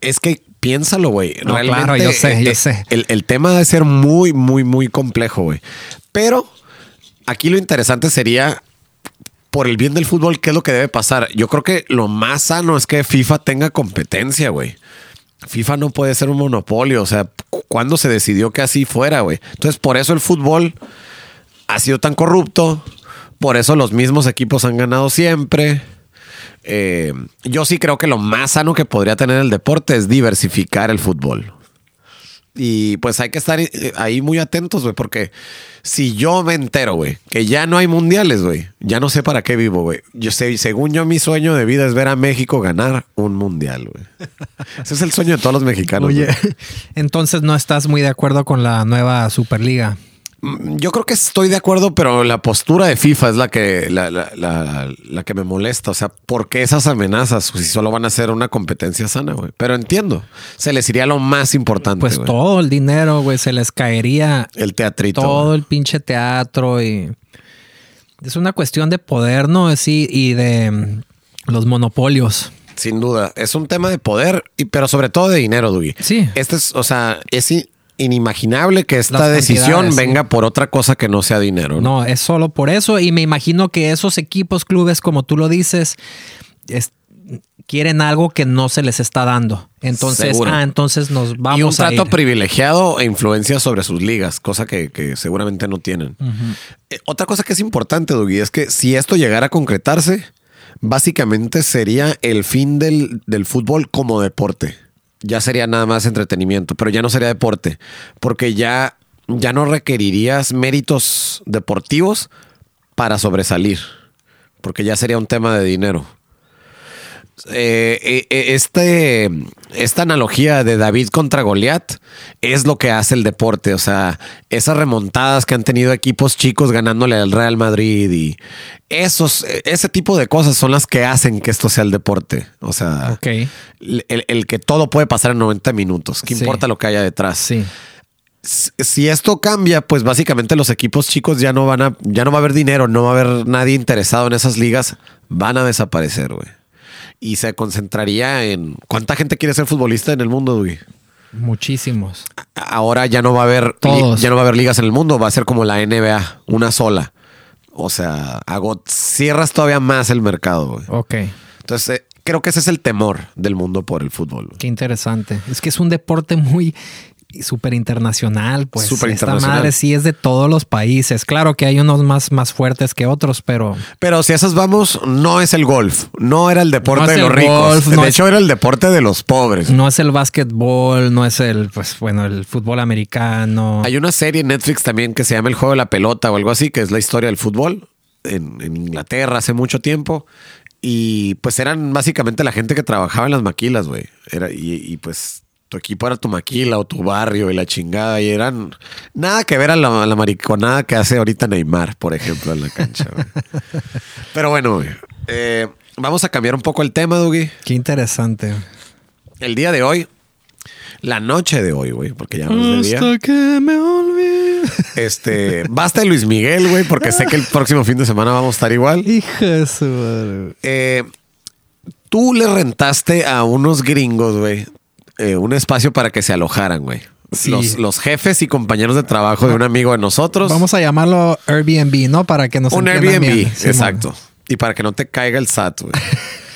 Es que piénsalo, güey. No, Realmente, claro, yo sé, yo sé. El, el tema debe ser muy, muy, muy complejo, güey. Pero aquí lo interesante sería, por el bien del fútbol, ¿qué es lo que debe pasar? Yo creo que lo más sano es que FIFA tenga competencia, güey. FIFA no puede ser un monopolio. O sea, ¿cuándo se decidió que así fuera, güey? Entonces, por eso el fútbol ha sido tan corrupto. Por eso los mismos equipos han ganado siempre. Eh, yo sí creo que lo más sano que podría tener el deporte es diversificar el fútbol. Y pues hay que estar eh, ahí muy atentos, güey, porque si yo me entero, güey, que ya no hay mundiales, güey, ya no sé para qué vivo, güey. Yo sé, según yo, mi sueño de vida es ver a México ganar un mundial, güey. Ese es el sueño de todos los mexicanos. Oye, entonces no estás muy de acuerdo con la nueva Superliga. Mm, Yo creo que estoy de acuerdo, pero la postura de FIFA es la que, la, la- la- la que me molesta. O sea, ¿por qué esas amenazas si solo van a ser una competencia sana, güey? Pero entiendo, se les iría lo más importante, Pues todo el dinero, güey, se les caería El teatrito. todo el pinche teatro y es una cuestión de poder, ¿no? Sí, y de mm, los monopolios. Sin duda. Es un tema de poder, y, pero sobre todo de dinero, Dugi. Sí. Este es, o sea, es inimaginable que esta decisión sí. venga por otra cosa que no sea dinero. ¿no? No, es solo por eso y me imagino que esos equipos, clubes, como tú lo dices, es- quieren algo que no se les está dando. Entonces, Seguro. ah, entonces nos vamos y un a trato ir. privilegiado e influencia sobre sus ligas, cosa que, que seguramente no tienen. Eh, otra cosa que es importante, Dougie, es que si esto llegara a concretarse, básicamente sería el fin del, del fútbol como deporte. Ya sería nada más entretenimiento, pero ya no sería deporte, porque ya, ya no requerirías méritos deportivos para sobresalir, porque ya sería un tema de dinero. Eh, eh, eh, este, esta analogía de David contra Goliat es lo que hace el deporte. O sea, esas remontadas que han tenido equipos chicos ganándole al Real Madrid y esos, ese tipo de cosas son las que hacen que esto sea el deporte. O sea, el, el que todo puede pasar en 90 minutos. ¿Qué Sí. importa lo que haya detrás? Sí. si esto cambia, pues básicamente los equipos chicos ya no van a, ya no va a haber dinero, no va a haber nadie interesado en esas ligas, van a desaparecer, güey. Y se concentraría en cuánta gente quiere ser futbolista en el mundo, güey. Muchísimos. Ahora ya no va a haber Todos. ya no va a haber ligas en el mundo, va a ser como la NBA, una sola. O sea, hago, cierras todavía más el mercado, güey. Ok. Entonces, eh, creo que ese es el temor del mundo por el fútbol. güey. Qué interesante. Es que es un deporte muy súper internacional, pues. Súper Esta internacional. madre sí es de todos los países. Claro que hay unos más, más fuertes que otros, pero Pero si a esas vamos, no es el golf. No era el deporte No de los ricos. golf, de es- hecho, era el deporte de los pobres. no es el básquetbol, no es el, pues bueno, el fútbol americano. Hay una serie en Netflix también que se llama El juego de la pelota o algo así, que es la historia del fútbol en, en Inglaterra hace mucho tiempo. Y pues eran básicamente la gente que trabajaba en las maquilas, güey. Era, y, y, pues tu equipo era tu maquila o tu barrio y la chingada. Y eran nada que ver a la, a la mariconada que hace ahorita Neymar, por ejemplo, en la cancha. güey. Pero bueno, güey, eh, vamos a cambiar un poco el tema, Dougie. Qué interesante. El día de hoy, la noche de hoy, güey, porque ya no es de día. que me olvide. Este, basta de Luis Miguel, güey, porque sé que el próximo fin de semana vamos a estar igual. Hija de su madre. Eh, tú le rentaste a unos gringos, güey, eh, un espacio para que se alojaran, güey. Sí. Los, los jefes y compañeros de trabajo de un amigo de nosotros. Vamos a llamarlo Airbnb, ¿no? Para que nos un Airbnb, bien. Exacto. Y para que no te caiga el SAT, güey.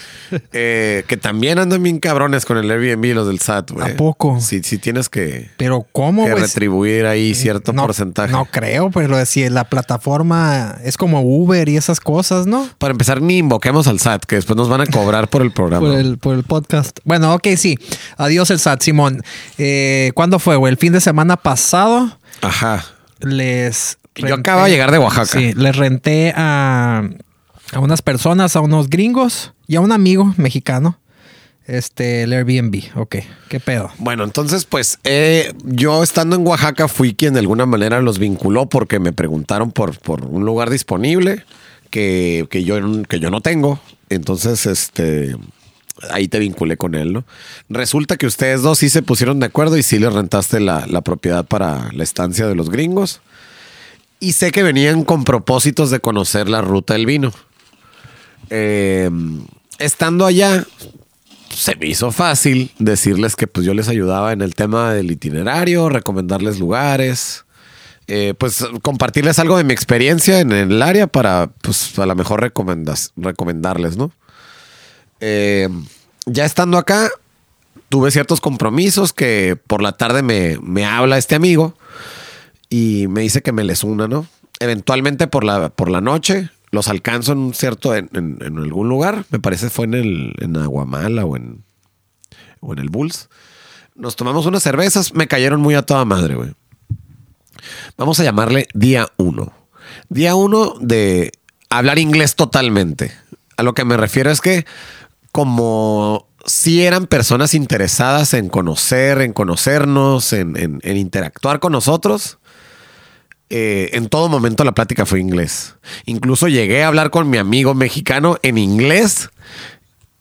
Eh, que también andan bien cabrones con el Airbnb los del SAT, güey. ¿A poco? Sí, sí tienes que, Pero ¿cómo, que retribuir ahí cierto no, porcentaje. No creo, pero si la plataforma es como Uber y esas cosas, ¿no? Para empezar, ni invoquemos al SAT, que después nos van a cobrar por el programa. Por el, por el podcast. Bueno, ok, sí. Adiós el SAT, Simón. Eh, ¿Cuándo fue, güey? El fin de semana pasado Ajá. les... Yo acabo de llegar de Oaxaca. Sí, les renté a, a unas personas, a unos gringos y a un amigo mexicano. Este, el Airbnb. Ok, ¿qué pedo? Bueno, entonces, pues eh, yo estando en Oaxaca fui quien de alguna manera los vinculó porque me preguntaron por, por un lugar disponible que, que yo, que yo no tengo. Entonces, este, ahí te vinculé con él, ¿no? Resulta que ustedes dos sí se pusieron de acuerdo y sí les rentaste la, la propiedad para la estancia de los gringos. Y sé que venían con propósitos de conocer la ruta del vino. Eh, estando allá, se me hizo fácil decirles que pues yo les ayudaba en el tema del itinerario, recomendarles lugares, eh, pues compartirles algo de mi experiencia en el área para pues a lo mejor recomendarles, ¿no? Eh, ya estando acá, tuve ciertos compromisos que por la tarde me, me habla este amigo y me dice que me les una, ¿no? Eventualmente por la, por la noche los alcanzo en un cierto, en, en- algún lugar, me parece fue en el, en Aguamala o en, o en el Bulls. Nos tomamos unas cervezas, me cayeron muy a toda madre, güey. Vamos a llamarle día uno. Día uno de hablar inglés totalmente. A lo que me refiero es que como si eran personas interesadas en conocer, en conocernos, en- en interactuar con nosotros, eh, en todo momento la plática fue inglés. Incluso llegué a hablar con mi amigo mexicano en inglés.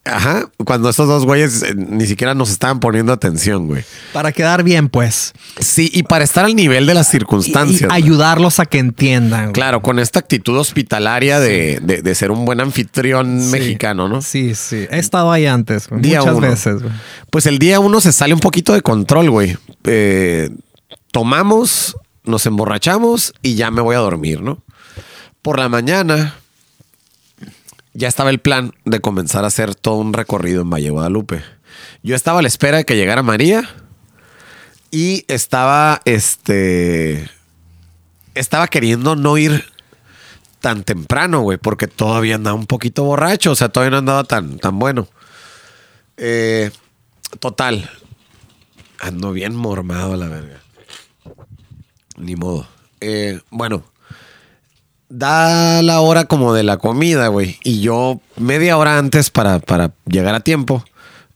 Ajá, cuando estos dos güeyes eh, ni siquiera nos estaban poniendo atención, güey. Para quedar bien, pues. Sí, y para estar al nivel de las circunstancias. y ayudarlos a que entiendan. güey. Claro, con esta actitud hospitalaria de, de- de ser un buen anfitrión Sí. mexicano, ¿no? Sí, sí. He estado ahí antes, güey, Día muchas uno. veces. güey. Pues el día uno se sale un poquito de control, güey. Eh, tomamos, nos emborrachamos y ya me voy a dormir, ¿no? Por la mañana ya estaba el plan de comenzar a hacer todo un recorrido en Valle Guadalupe. Yo estaba a la espera de que llegara María y estaba, este, estaba queriendo no ir tan temprano, güey, porque todavía andaba un poquito borracho, o sea, todavía no andaba tan, tan bueno. Eh, total. Ando bien mormado a la verga. Ni modo. Eh, bueno. Da la hora como de la comida, güey. Y yo media hora antes para, para llegar a tiempo,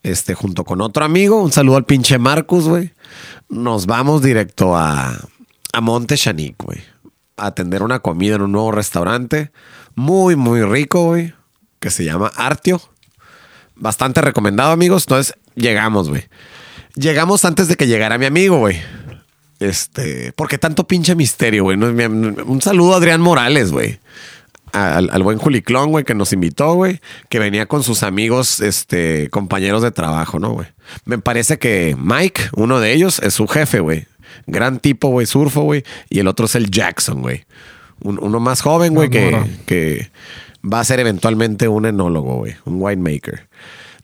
este, junto con otro amigo, un saludo al pinche Marcus, güey. Nos vamos directo a, a Monte güey. A atender una comida en un nuevo restaurante. Muy, muy rico, güey. Que se llama Artio. Bastante recomendado, amigos. Entonces, llegamos, güey. Llegamos antes de que llegara mi amigo, güey. Este, porque tanto pinche misterio, güey. Un saludo a Adrián Morales, güey. Al, al buen Juliclón, güey, que nos invitó, güey. Que venía con sus amigos, este, compañeros de trabajo, ¿no, güey? Me parece que Mike, uno de ellos, es su jefe, güey. Gran tipo, güey, surfo, güey. Y el otro es el Jackson, güey. Un- uno más joven, güey, que, que va a ser eventualmente un enólogo, güey. Un winemaker.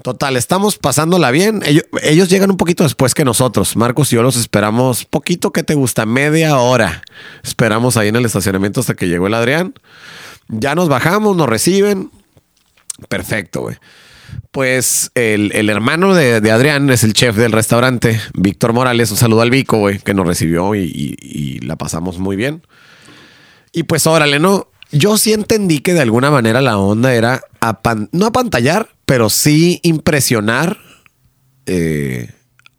Total, estamos pasándola bien. Ellos, llegan un poquito después que nosotros. Marcos y yo los esperamos poquito que te gusta, media hora. Esperamos ahí en el estacionamiento hasta que llegó el Adrián. Ya nos bajamos, nos reciben. Perfecto, güey. Pues el, hermano de, Adrián es el chef del restaurante, Víctor Morales. Un saludo al Vico, güey, que nos recibió y, y- la pasamos muy bien. Y pues órale, ¿no? Yo sí entendí que de alguna manera la onda era apan- no apantallar, pero sí impresionar eh,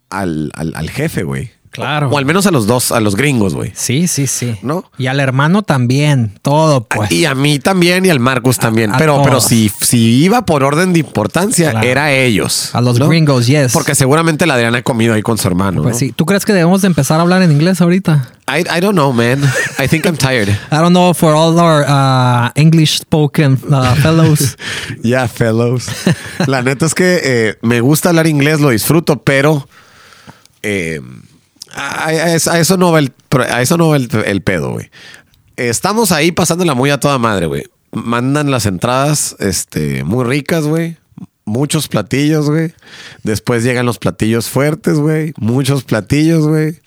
al, al- al jefe, güey. Claro. O al menos a los dos, a los gringos, güey. Sí, sí, sí. ¿No? Y al hermano también, todo pues. Y a mí también y al Marcus también. a pero, pero todos. si, si iba por orden de importancia, Claro. era ellos. A los ¿no? gringos, yes. Porque seguramente la Adriana ha comido ahí con su hermano. Pues ¿no? sí. ¿Tú crees que debemos de empezar a hablar en inglés ahorita? I, I don't know, man. I think I'm tired. I don't know for all our uh, English spoken uh, fellows. Yeah, fellows. La neta es que eh, me gusta hablar inglés, lo disfruto, pero eh, a, eso no va el, a eso no va el pedo, güey. Estamos ahí pasándola muy a toda madre, güey. Mandan las entradas este, muy ricas, güey. Muchos platillos, güey. Después llegan los platillos fuertes, güey. Muchos platillos, güey.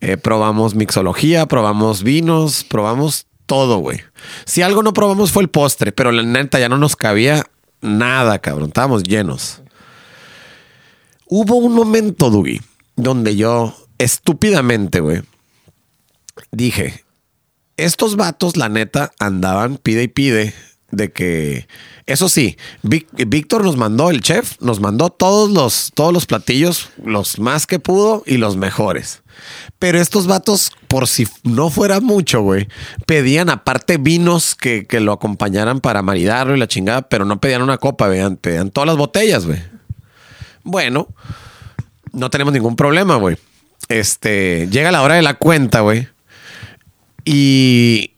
Eh, probamos mixología, probamos vinos, probamos todo, güey. Si algo no probamos fue el postre, pero la neta ya no nos cabía nada, cabrón. Estábamos llenos. Hubo un momento, Dugi, donde yo estúpidamente, güey, dije, estos vatos, la neta, andaban pide y pide de que, eso sí, Víctor nos mandó, el chef, nos mandó todos los, todos los platillos, los más que pudo y los mejores. Pero estos vatos, por si no fuera mucho, güey, pedían aparte vinos que, que lo acompañaran para maridarlo y la chingada, pero no pedían una copa, vean, pedían todas las botellas, güey. Bueno, no tenemos ningún problema, güey. Este, llega la hora de la cuenta, güey. Y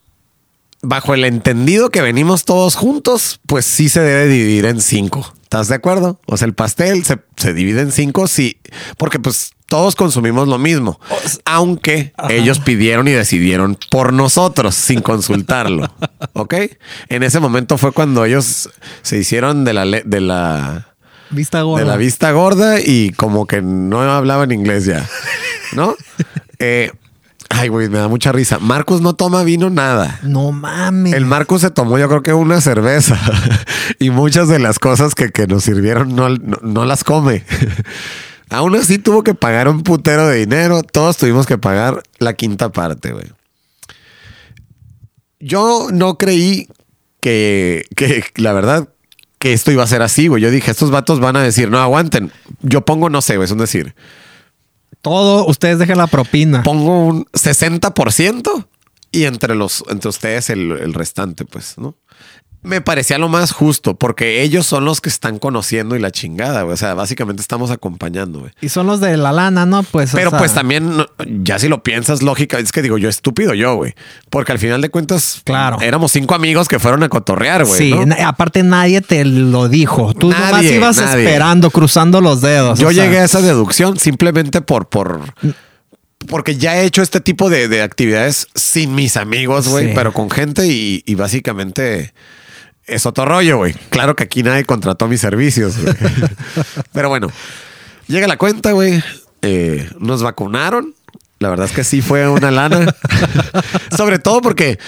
bajo el entendido que venimos todos juntos, pues sí se debe dividir en cinco. ¿Estás de acuerdo? O sea, el pastel se, se divide en cinco, sí, porque pues todos consumimos lo mismo. Aunque ellos pidieron y decidieron por nosotros sin consultarlo. ¿Ok? En ese momento fue cuando ellos se hicieron de la, de la, Vista gorda. de la vista gorda y como que no hablaban inglés ya, ¿no? Eh, ay, güey, me da mucha risa. Marcos no toma vino nada. No mames. El Marcos se tomó yo creo que una cerveza y muchas de las cosas que, que nos sirvieron no, no- no las come. Aún así tuvo que pagar un putero de dinero. Todos tuvimos que pagar la quinta parte, güey. Yo no creí que, que la verdad que esto iba a ser así, güey. Yo dije, estos vatos van a decir, no aguanten. Yo pongo, no sé, güey, es un decir, Todo, ustedes dejen la propina. pongo un 60% y entre los, entre ustedes el, el restante, pues, ¿no? Me parecía lo más justo porque ellos son los que están conociendo y la chingada, güey. O sea, básicamente estamos acompañando, güey. Y son los de la lana, ¿no? Pues. o Pero sea, pues también, ya si lo piensas, lógica, es que digo yo, estúpido yo, güey. Porque al final de cuentas, Claro. éramos cinco amigos que fueron a cotorrear, güey. Sí, aparte nadie te lo dijo. Tú nomás Nadie, ibas nadie. esperando, cruzando los dedos. Yo sea, llegué a esa deducción simplemente por, por, porque ya he hecho este tipo de, de actividades sin mis amigos, güey, Sí. pero con gente y, y básicamente es otro rollo, güey. Claro que aquí nadie contrató mis servicios, güey. pero bueno, llega la cuenta, güey. Eh, nos vacunaron. La verdad es que sí fue una lana. Sobre todo porque,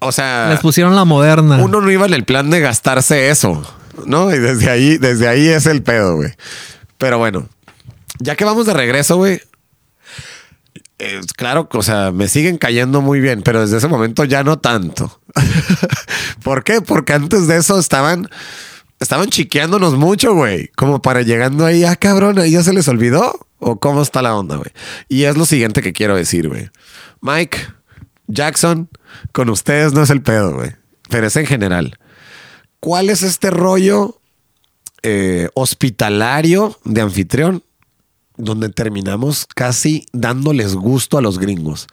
o sea, Les pusieron la moderna. uno no iba en el plan de gastarse eso, ¿no? Y desde ahí, desde ahí es el pedo, güey. Pero bueno, ya que vamos de regreso, güey. Eh, claro, o sea, me siguen cayendo muy bien, pero desde ese momento ya no tanto. ¿Por qué? Porque antes de eso estaban, estaban chiqueándonos mucho, güey. Como para llegando ahí, ah, cabrón, ahí ya se les olvidó. ¿O cómo está la onda, güey? Y es lo siguiente que quiero decir, güey. Mike, Jackson, con ustedes no es el pedo, güey. Pero es en general. ¿Cuál es este rollo eh, hospitalario de anfitrión donde terminamos casi dándoles gusto a los gringos.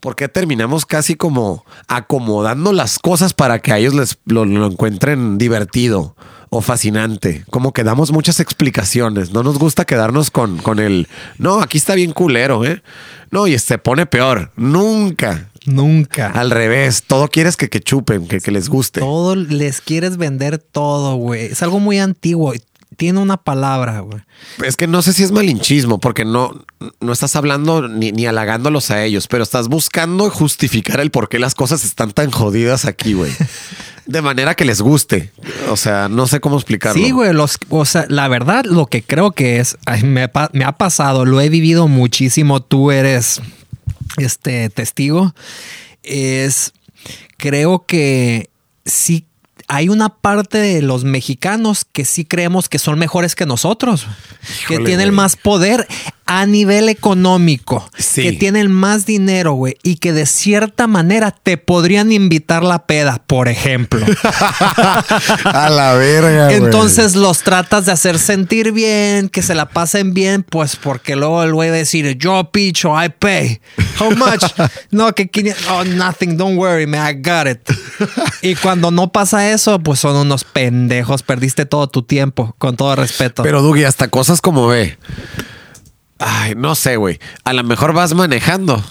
Porque terminamos casi como acomodando las cosas para que a ellos les lo, lo encuentren divertido o fascinante. Como que damos muchas explicaciones. No nos gusta quedarnos con, con el no, aquí está bien culero, ¿eh? No, y se pone peor. Nunca. Nunca. Al revés, todo quieres que, que chupen, que, que les guste. Todo les quieres vender todo, güey. Es algo muy antiguo. Tiene una palabra, güey. Es que no sé si es malinchismo, porque no, no estás hablando ni, ni halagándolos a ellos, pero estás buscando justificar el por qué las cosas están tan jodidas aquí, güey. De manera que les guste. O sea, no sé cómo explicarlo. Sí, güey. Los, o sea, la verdad, lo que creo que es, ay, me, me ha pasado, lo he vivido muchísimo. Tú eres este testigo. Es, creo que sí hay una parte de los mexicanos que sí creemos que son mejores que nosotros, que tienen güey. más poder a nivel económico, Sí. que tienen más dinero, güey, y que de cierta manera te podrían invitar la peda, por ejemplo. a la verga. güey. Entonces los tratas de hacer sentir bien, que se la pasen bien, pues porque luego el güey va a decir, yo picho, I pay. How much? no, que 500. Oh, nothing, don't worry, man, I got it. y cuando no pasa eso, pues son unos pendejos, perdiste todo tu tiempo, con todo respeto. Pero Dougie, hasta cosas como ve. Ay, no sé, güey. A lo mejor vas manejando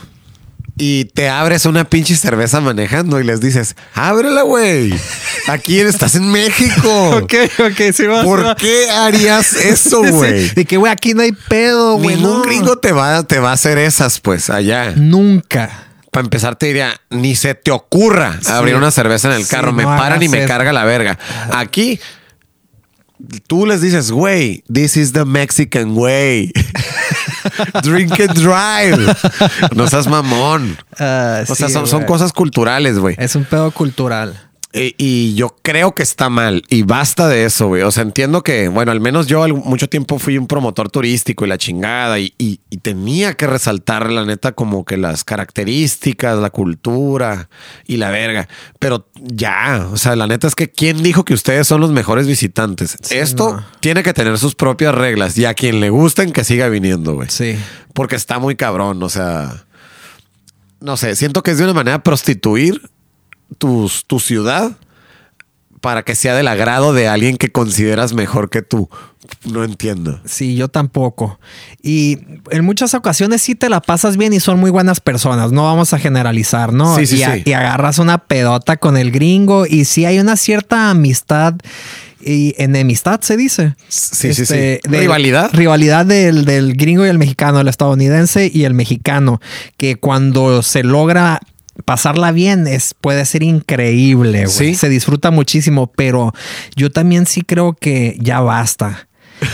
y te abres una pinche cerveza manejando y les dices, ábrela, güey. Aquí estás en México. ok, ok, sí, va. ¿Por qué harías eso, güey? De que, güey, aquí no hay pedo, güey. Ningún no. gringo te va, te va a hacer esas, pues, allá. Nunca. Para empezar, te diría, ni se te ocurra abrir una cerveza en el Sí, carro. me no paran y me eso. carga la verga. Aquí, tú les dices, güey, this is the Mexican way. Drink and drive. No seas mamón. Ah, O sea, sí, son, son cosas culturales, güey. Es un pedo cultural. Y, y yo creo que está mal y basta de eso, güey. O sea, entiendo que, bueno, al menos yo mucho tiempo fui un promotor turístico y la chingada y, y- y tenía que resaltar, la neta, como que las características, la cultura y la verga. Pero ya, o sea, la neta es que ¿quién dijo que ustedes son los mejores visitantes? Esto no. tiene que tener sus propias reglas y a quien le gusten que siga viniendo, güey. Sí. Porque está muy cabrón, o sea, no sé, siento que es de una manera prostituir tus, tu ciudad para que sea del agrado de alguien que consideras mejor que tú. No entiendo. Sí, yo tampoco. Y en muchas ocasiones sí te la pasas bien y son muy buenas personas. No vamos a generalizar, ¿no? Sí, sí, y, a- sí. y agarras una pedota con el gringo y sí hay una cierta amistad y enemistad, se dice. Sí, sí, sí. de- ¿Rivalidad? Rivalidad del, del gringo y el mexicano, el estadounidense y el mexicano. Que cuando se logra pasarla bien es, puede ser increíble, güey. Sí. Se disfruta muchísimo, pero yo también sí creo que ya basta.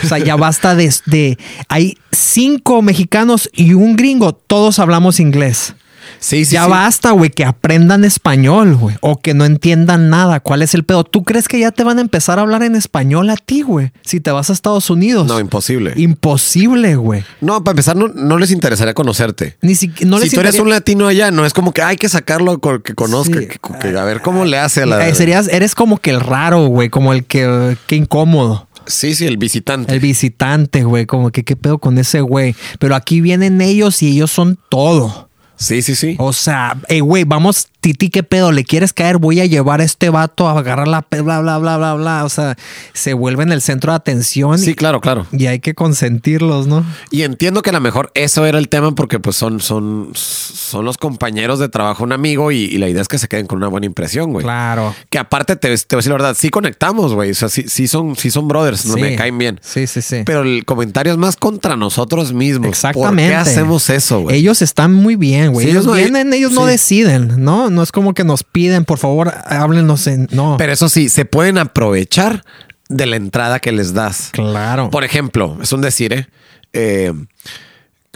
O sea, ya basta de, de- Hay cinco mexicanos y un gringo. Todos hablamos inglés. Sí, sí, ya sí. basta, güey, que aprendan español, güey. O que no entiendan nada. ¿Cuál es el pedo? ¿Tú crees que ya te van a empezar a hablar en español a ti, güey? Si te vas a Estados Unidos. No, imposible. Imposible, güey. No, para empezar, no, no les interesaría conocerte. Ni. No si les tú eres un latino allá, no es como que hay que sacarlo con- que conozca, Sí. que, que- a ver cómo le hace a la. Serías, eres como que el raro, güey, como el que, que incómodo. Sí, sí, el visitante. El visitante, güey, como que qué pedo con ese güey. Pero aquí vienen ellos y ellos son todo. Sí, sí, sí. O sea, hey, güey, vamos, Titi, qué pedo, le quieres caer, voy a llevar a este vato a agarrar la bla, bla, bla, bla, bla. O sea, se vuelven el centro de atención Sí, y, claro, claro. y hay que consentirlos, ¿no? Y entiendo que a lo mejor eso era el tema porque pues son, son, son los compañeros de trabajo, un amigo y, y la idea es que se queden con una buena impresión, güey. Claro. Que aparte te, te voy a decir la verdad, sí conectamos, güey. O sea, sí, sí son, sí son brothers, no Sí. me caen bien. Sí, sí, sí. Pero el comentario es más contra nosotros mismos. Exactamente. ¿Por qué hacemos eso, güey? Ellos están muy bien, güey. Sí, ellos no- vienen, ellos no deciden, ¿no? No es como que nos piden, por favor, háblenos en. No. Pero eso sí, se pueden aprovechar de la entrada que les das. claro. Por ejemplo, es un decir, ¿eh? Eh,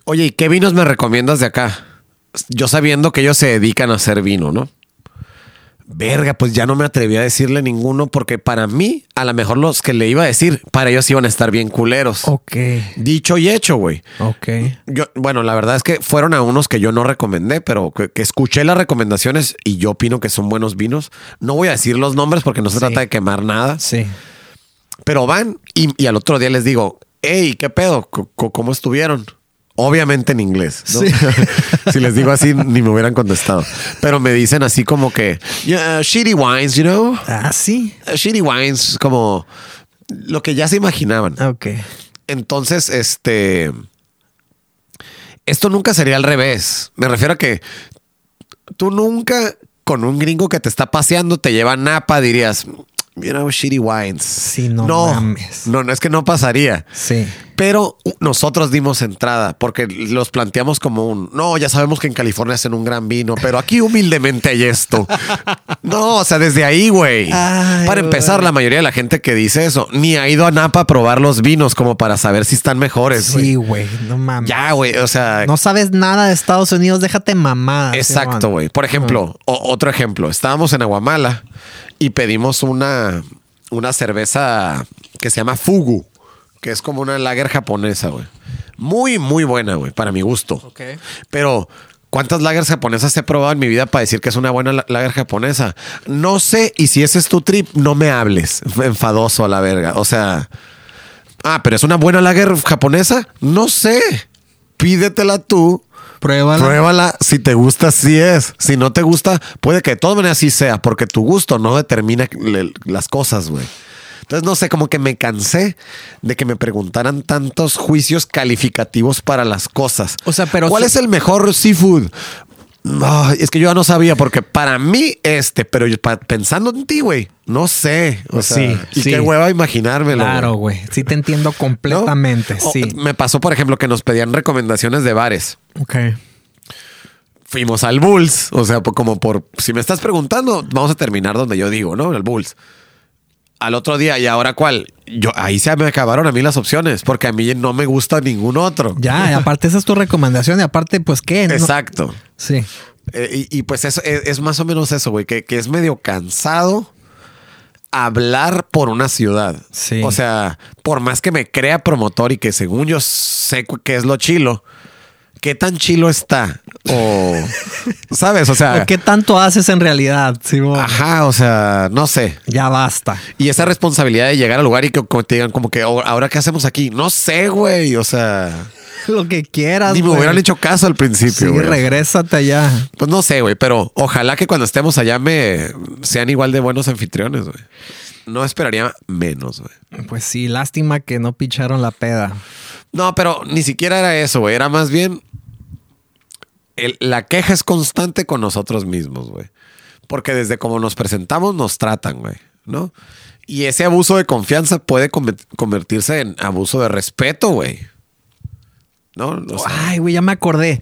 Oye, ¿y qué vinos me recomiendas de acá? Yo sabiendo que ellos se dedican a hacer vino, ¿no? Verga, pues ya no me atreví a decirle ninguno porque para mí, a lo mejor los que le iba a decir, para ellos iban a estar bien culeros. ok. Dicho y hecho, güey. Ok. Yo, bueno, la verdad es que fueron a unos que yo no recomendé, pero que, que escuché las recomendaciones y yo opino que son buenos vinos. No voy a decir los nombres porque no se Sí. trata de quemar nada. Sí. Pero van y, y al otro día les digo, hey, ¿qué pedo? ¿Cómo estuvieron? Obviamente en inglés. ¿no? Sí. si les digo así, ni me hubieran contestado. Pero me dicen así como que, "Yeah, shitty wines, you know? Ah, sí. Uh, Shitty wines, como lo que ya se imaginaban. Ok. Entonces, este. Esto nunca sería al revés. Me refiero a que tú nunca con un gringo que te está paseando te lleva a Napa, dirías, you know, shitty wines. Sí, no no, mames. no, no es que no pasaría. Sí. Pero nosotros dimos entrada porque los planteamos como un, no, ya sabemos que en California hacen un gran vino, pero aquí humildemente hay esto. no, o sea, desde ahí, güey. Para empezar, la mayoría de la gente que dice eso ni ha ido a Napa a probar los vinos como para saber si están mejores. Sí, güey. No mames. Ya, güey. O sea, No sabes nada de Estados Unidos, déjate mamada. exacto, güey. Por ejemplo, otro ejemplo. Estábamos en Aguamala y pedimos una, una cerveza que se llama Fugu, que es como una lager japonesa, güey. Muy, muy buena, güey, para mi gusto. Pero, ¿cuántas lagers japonesas he probado en mi vida para decir que es una buena la- lager japonesa? No sé, y si ese es tu trip, no me hables. Enfadoso a la verga. O sea, ah, pero es una buena lager japonesa. No sé. Pídetela tú. Pruébala. Pruébala. Si te gusta, sí es. Si no te gusta, puede que de todas maneras sí sea, porque tu gusto no determina le- las cosas, güey. Entonces, no sé, como que me cansé de que me preguntaran tantos juicios calificativos para las cosas. O sea, pero ¿Cuál si- es el mejor seafood? Ay, es que yo ya no sabía, porque para mí este, pero yo, pa- pensando en ti, güey, no sé. O sea, Sí, y sí. qué hueva imaginármelo. Claro, güey. Sí te entiendo ¿No? completamente. O- Sí. Me pasó, por ejemplo, que nos pedían recomendaciones de bares. Ok. Fuimos al Bulls, o sea, como por, si me estás preguntando, vamos a terminar donde yo digo, ¿no? El Bulls. Al otro día, ¿y ahora cuál? Yo, ahí se me acabaron a mí las opciones, porque a mí no me gusta ningún otro. Ya, y aparte esa es tu recomendación y aparte, pues, ¿qué? No- Exacto. Sí. Eh, y, y pues eso es, es más o menos eso, güey, que, que es medio cansado hablar por una ciudad. Sí. O sea, por más que me crea promotor y que según yo sé qué es lo chilo, ¿qué tan chilo está? O, ¿sabes? O sea, ¿O ¿Qué tanto haces en realidad, Simón? ajá, o sea, no sé. Ya basta. Y esa responsabilidad de llegar al lugar y que te digan como que, "Oh, ¿ahora qué hacemos aquí? No sé, güey, o sea, Lo que quieras. ni me güey. hubieran hecho caso al Sí, principio, güey. regrésate allá. Pues no sé, güey, pero ojalá que cuando estemos allá me sean igual de buenos anfitriones, güey. No esperaría menos, güey. Pues sí, lástima que no picharon la peda. No, pero ni siquiera era eso, güey. Era más bien la queja es constante con nosotros mismos, güey. Porque desde como nos presentamos nos tratan, güey, ¿no? Y ese abuso de confianza puede conver- convertirse en abuso de respeto, güey. ¿No? Ay, güey, ya me acordé.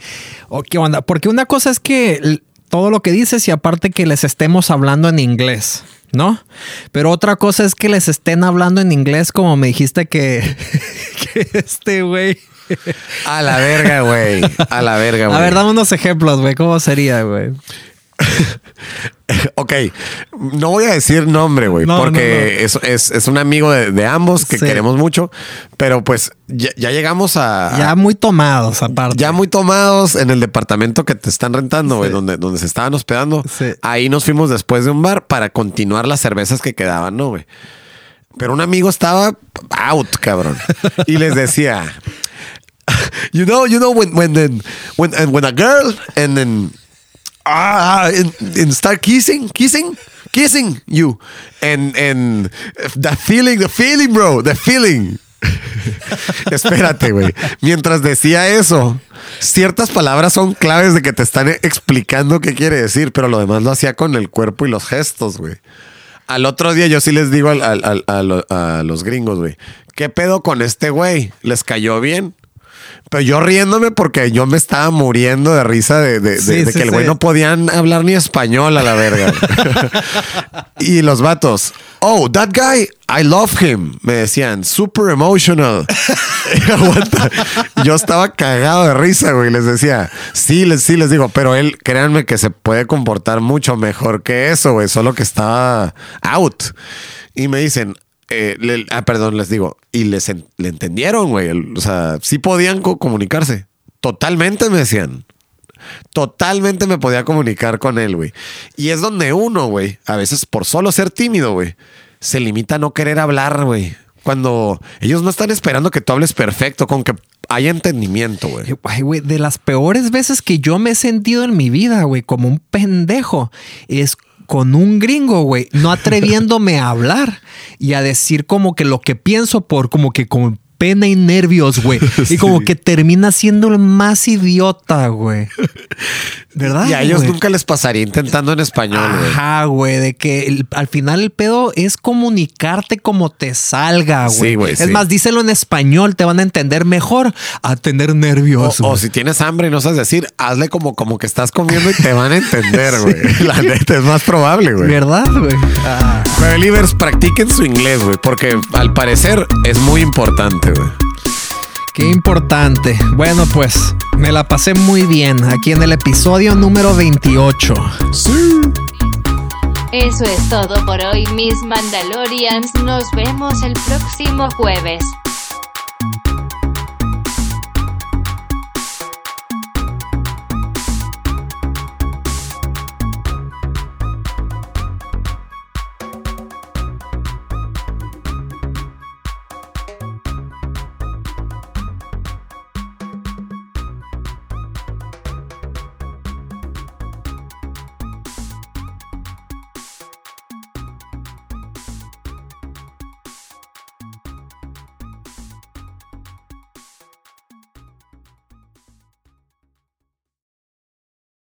O, ¿Qué onda? Porque una cosa es que todo lo que dices y aparte que les estemos hablando en inglés, ¿no? Pero otra cosa es que les estén hablando en inglés como me dijiste que este güey. A la verga, güey. A la verga, güey. A ver, dame unos ejemplos, güey. ¿Cómo sería, güey? Ok, no voy a decir nombre, güey, No, porque no, Es, es- es un amigo de, de ambos que Sí. queremos mucho, pero pues ya, ya llegamos a... Ya muy tomados, aparte. Ya muy tomados en el departamento que te están rentando, güey, Sí. donde, donde se estaban hospedando. Sí. Ahí nos fuimos después de un bar para continuar las cervezas que quedaban, ¿no, güey? Pero un amigo estaba out, cabrón. Y les decía, you know, you know, when, when, then, when, and when a girl and then, ah, and, and start kissing, kissing, kissing you. And, and the feeling, the feeling, bro, the feeling. Espérate, güey. Mientras decía eso, ciertas palabras son claves de que te están explicando qué quiere decir, pero lo demás lo hacía con el cuerpo y los gestos, güey. Al otro día yo sí les digo al- al- al- a los gringos, güey, ¿qué pedo con este güey? ¿Les cayó bien? Pero yo riéndome porque yo me estaba muriendo de risa de, de- de- Sí, de sí, que el güey sí. no podían hablar ni español a la verga. y los vatos, oh, that guy, I love him. Me decían, super emotional. Yo estaba cagado de risa, güey. Les decía, sí, les, sí, les digo, pero él, créanme que se puede comportar mucho mejor que eso, güey. Solo que estaba out. Y me dicen, eh, ah, perdón, les digo, y les le entendieron, güey. O sea, sí podían co- comunicarse. Totalmente me decían. Totalmente me podía comunicar con él, güey. Y es donde uno, güey, a veces por solo ser tímido, güey, se limita a no querer hablar, güey. Cuando ellos no están esperando que tú hables perfecto, con que haya entendimiento, güey. Ay, güey, de las peores veces que yo me he sentido en mi vida, güey, como un pendejo, es con un gringo, güey, no atreviéndome a hablar y a decir como que lo que pienso por como que con pena y nervios, güey. Y como que termina siendo el más idiota, güey. ¿Verdad? Y a ellos nunca les pasaría intentando en español, güey. Ajá, güey, de que el- al final el pedo es comunicarte como te salga, güey. Sí, güey, Es sí. más, díselo en español, te van a entender mejor a tener nervios. O, si tienes hambre y no sabes decir, hazle como, como que estás comiendo y te van a entender, güey. La neta es más probable, güey. ¿Verdad, güey? Ah. Believers, practiquen su inglés, güey, porque al parecer es muy importante, güey. Qué importante. Bueno, pues me la pasé muy bien aquí en el episodio número 28. Eso es todo por hoy, mis Mandalorians. Nos vemos el próximo jueves.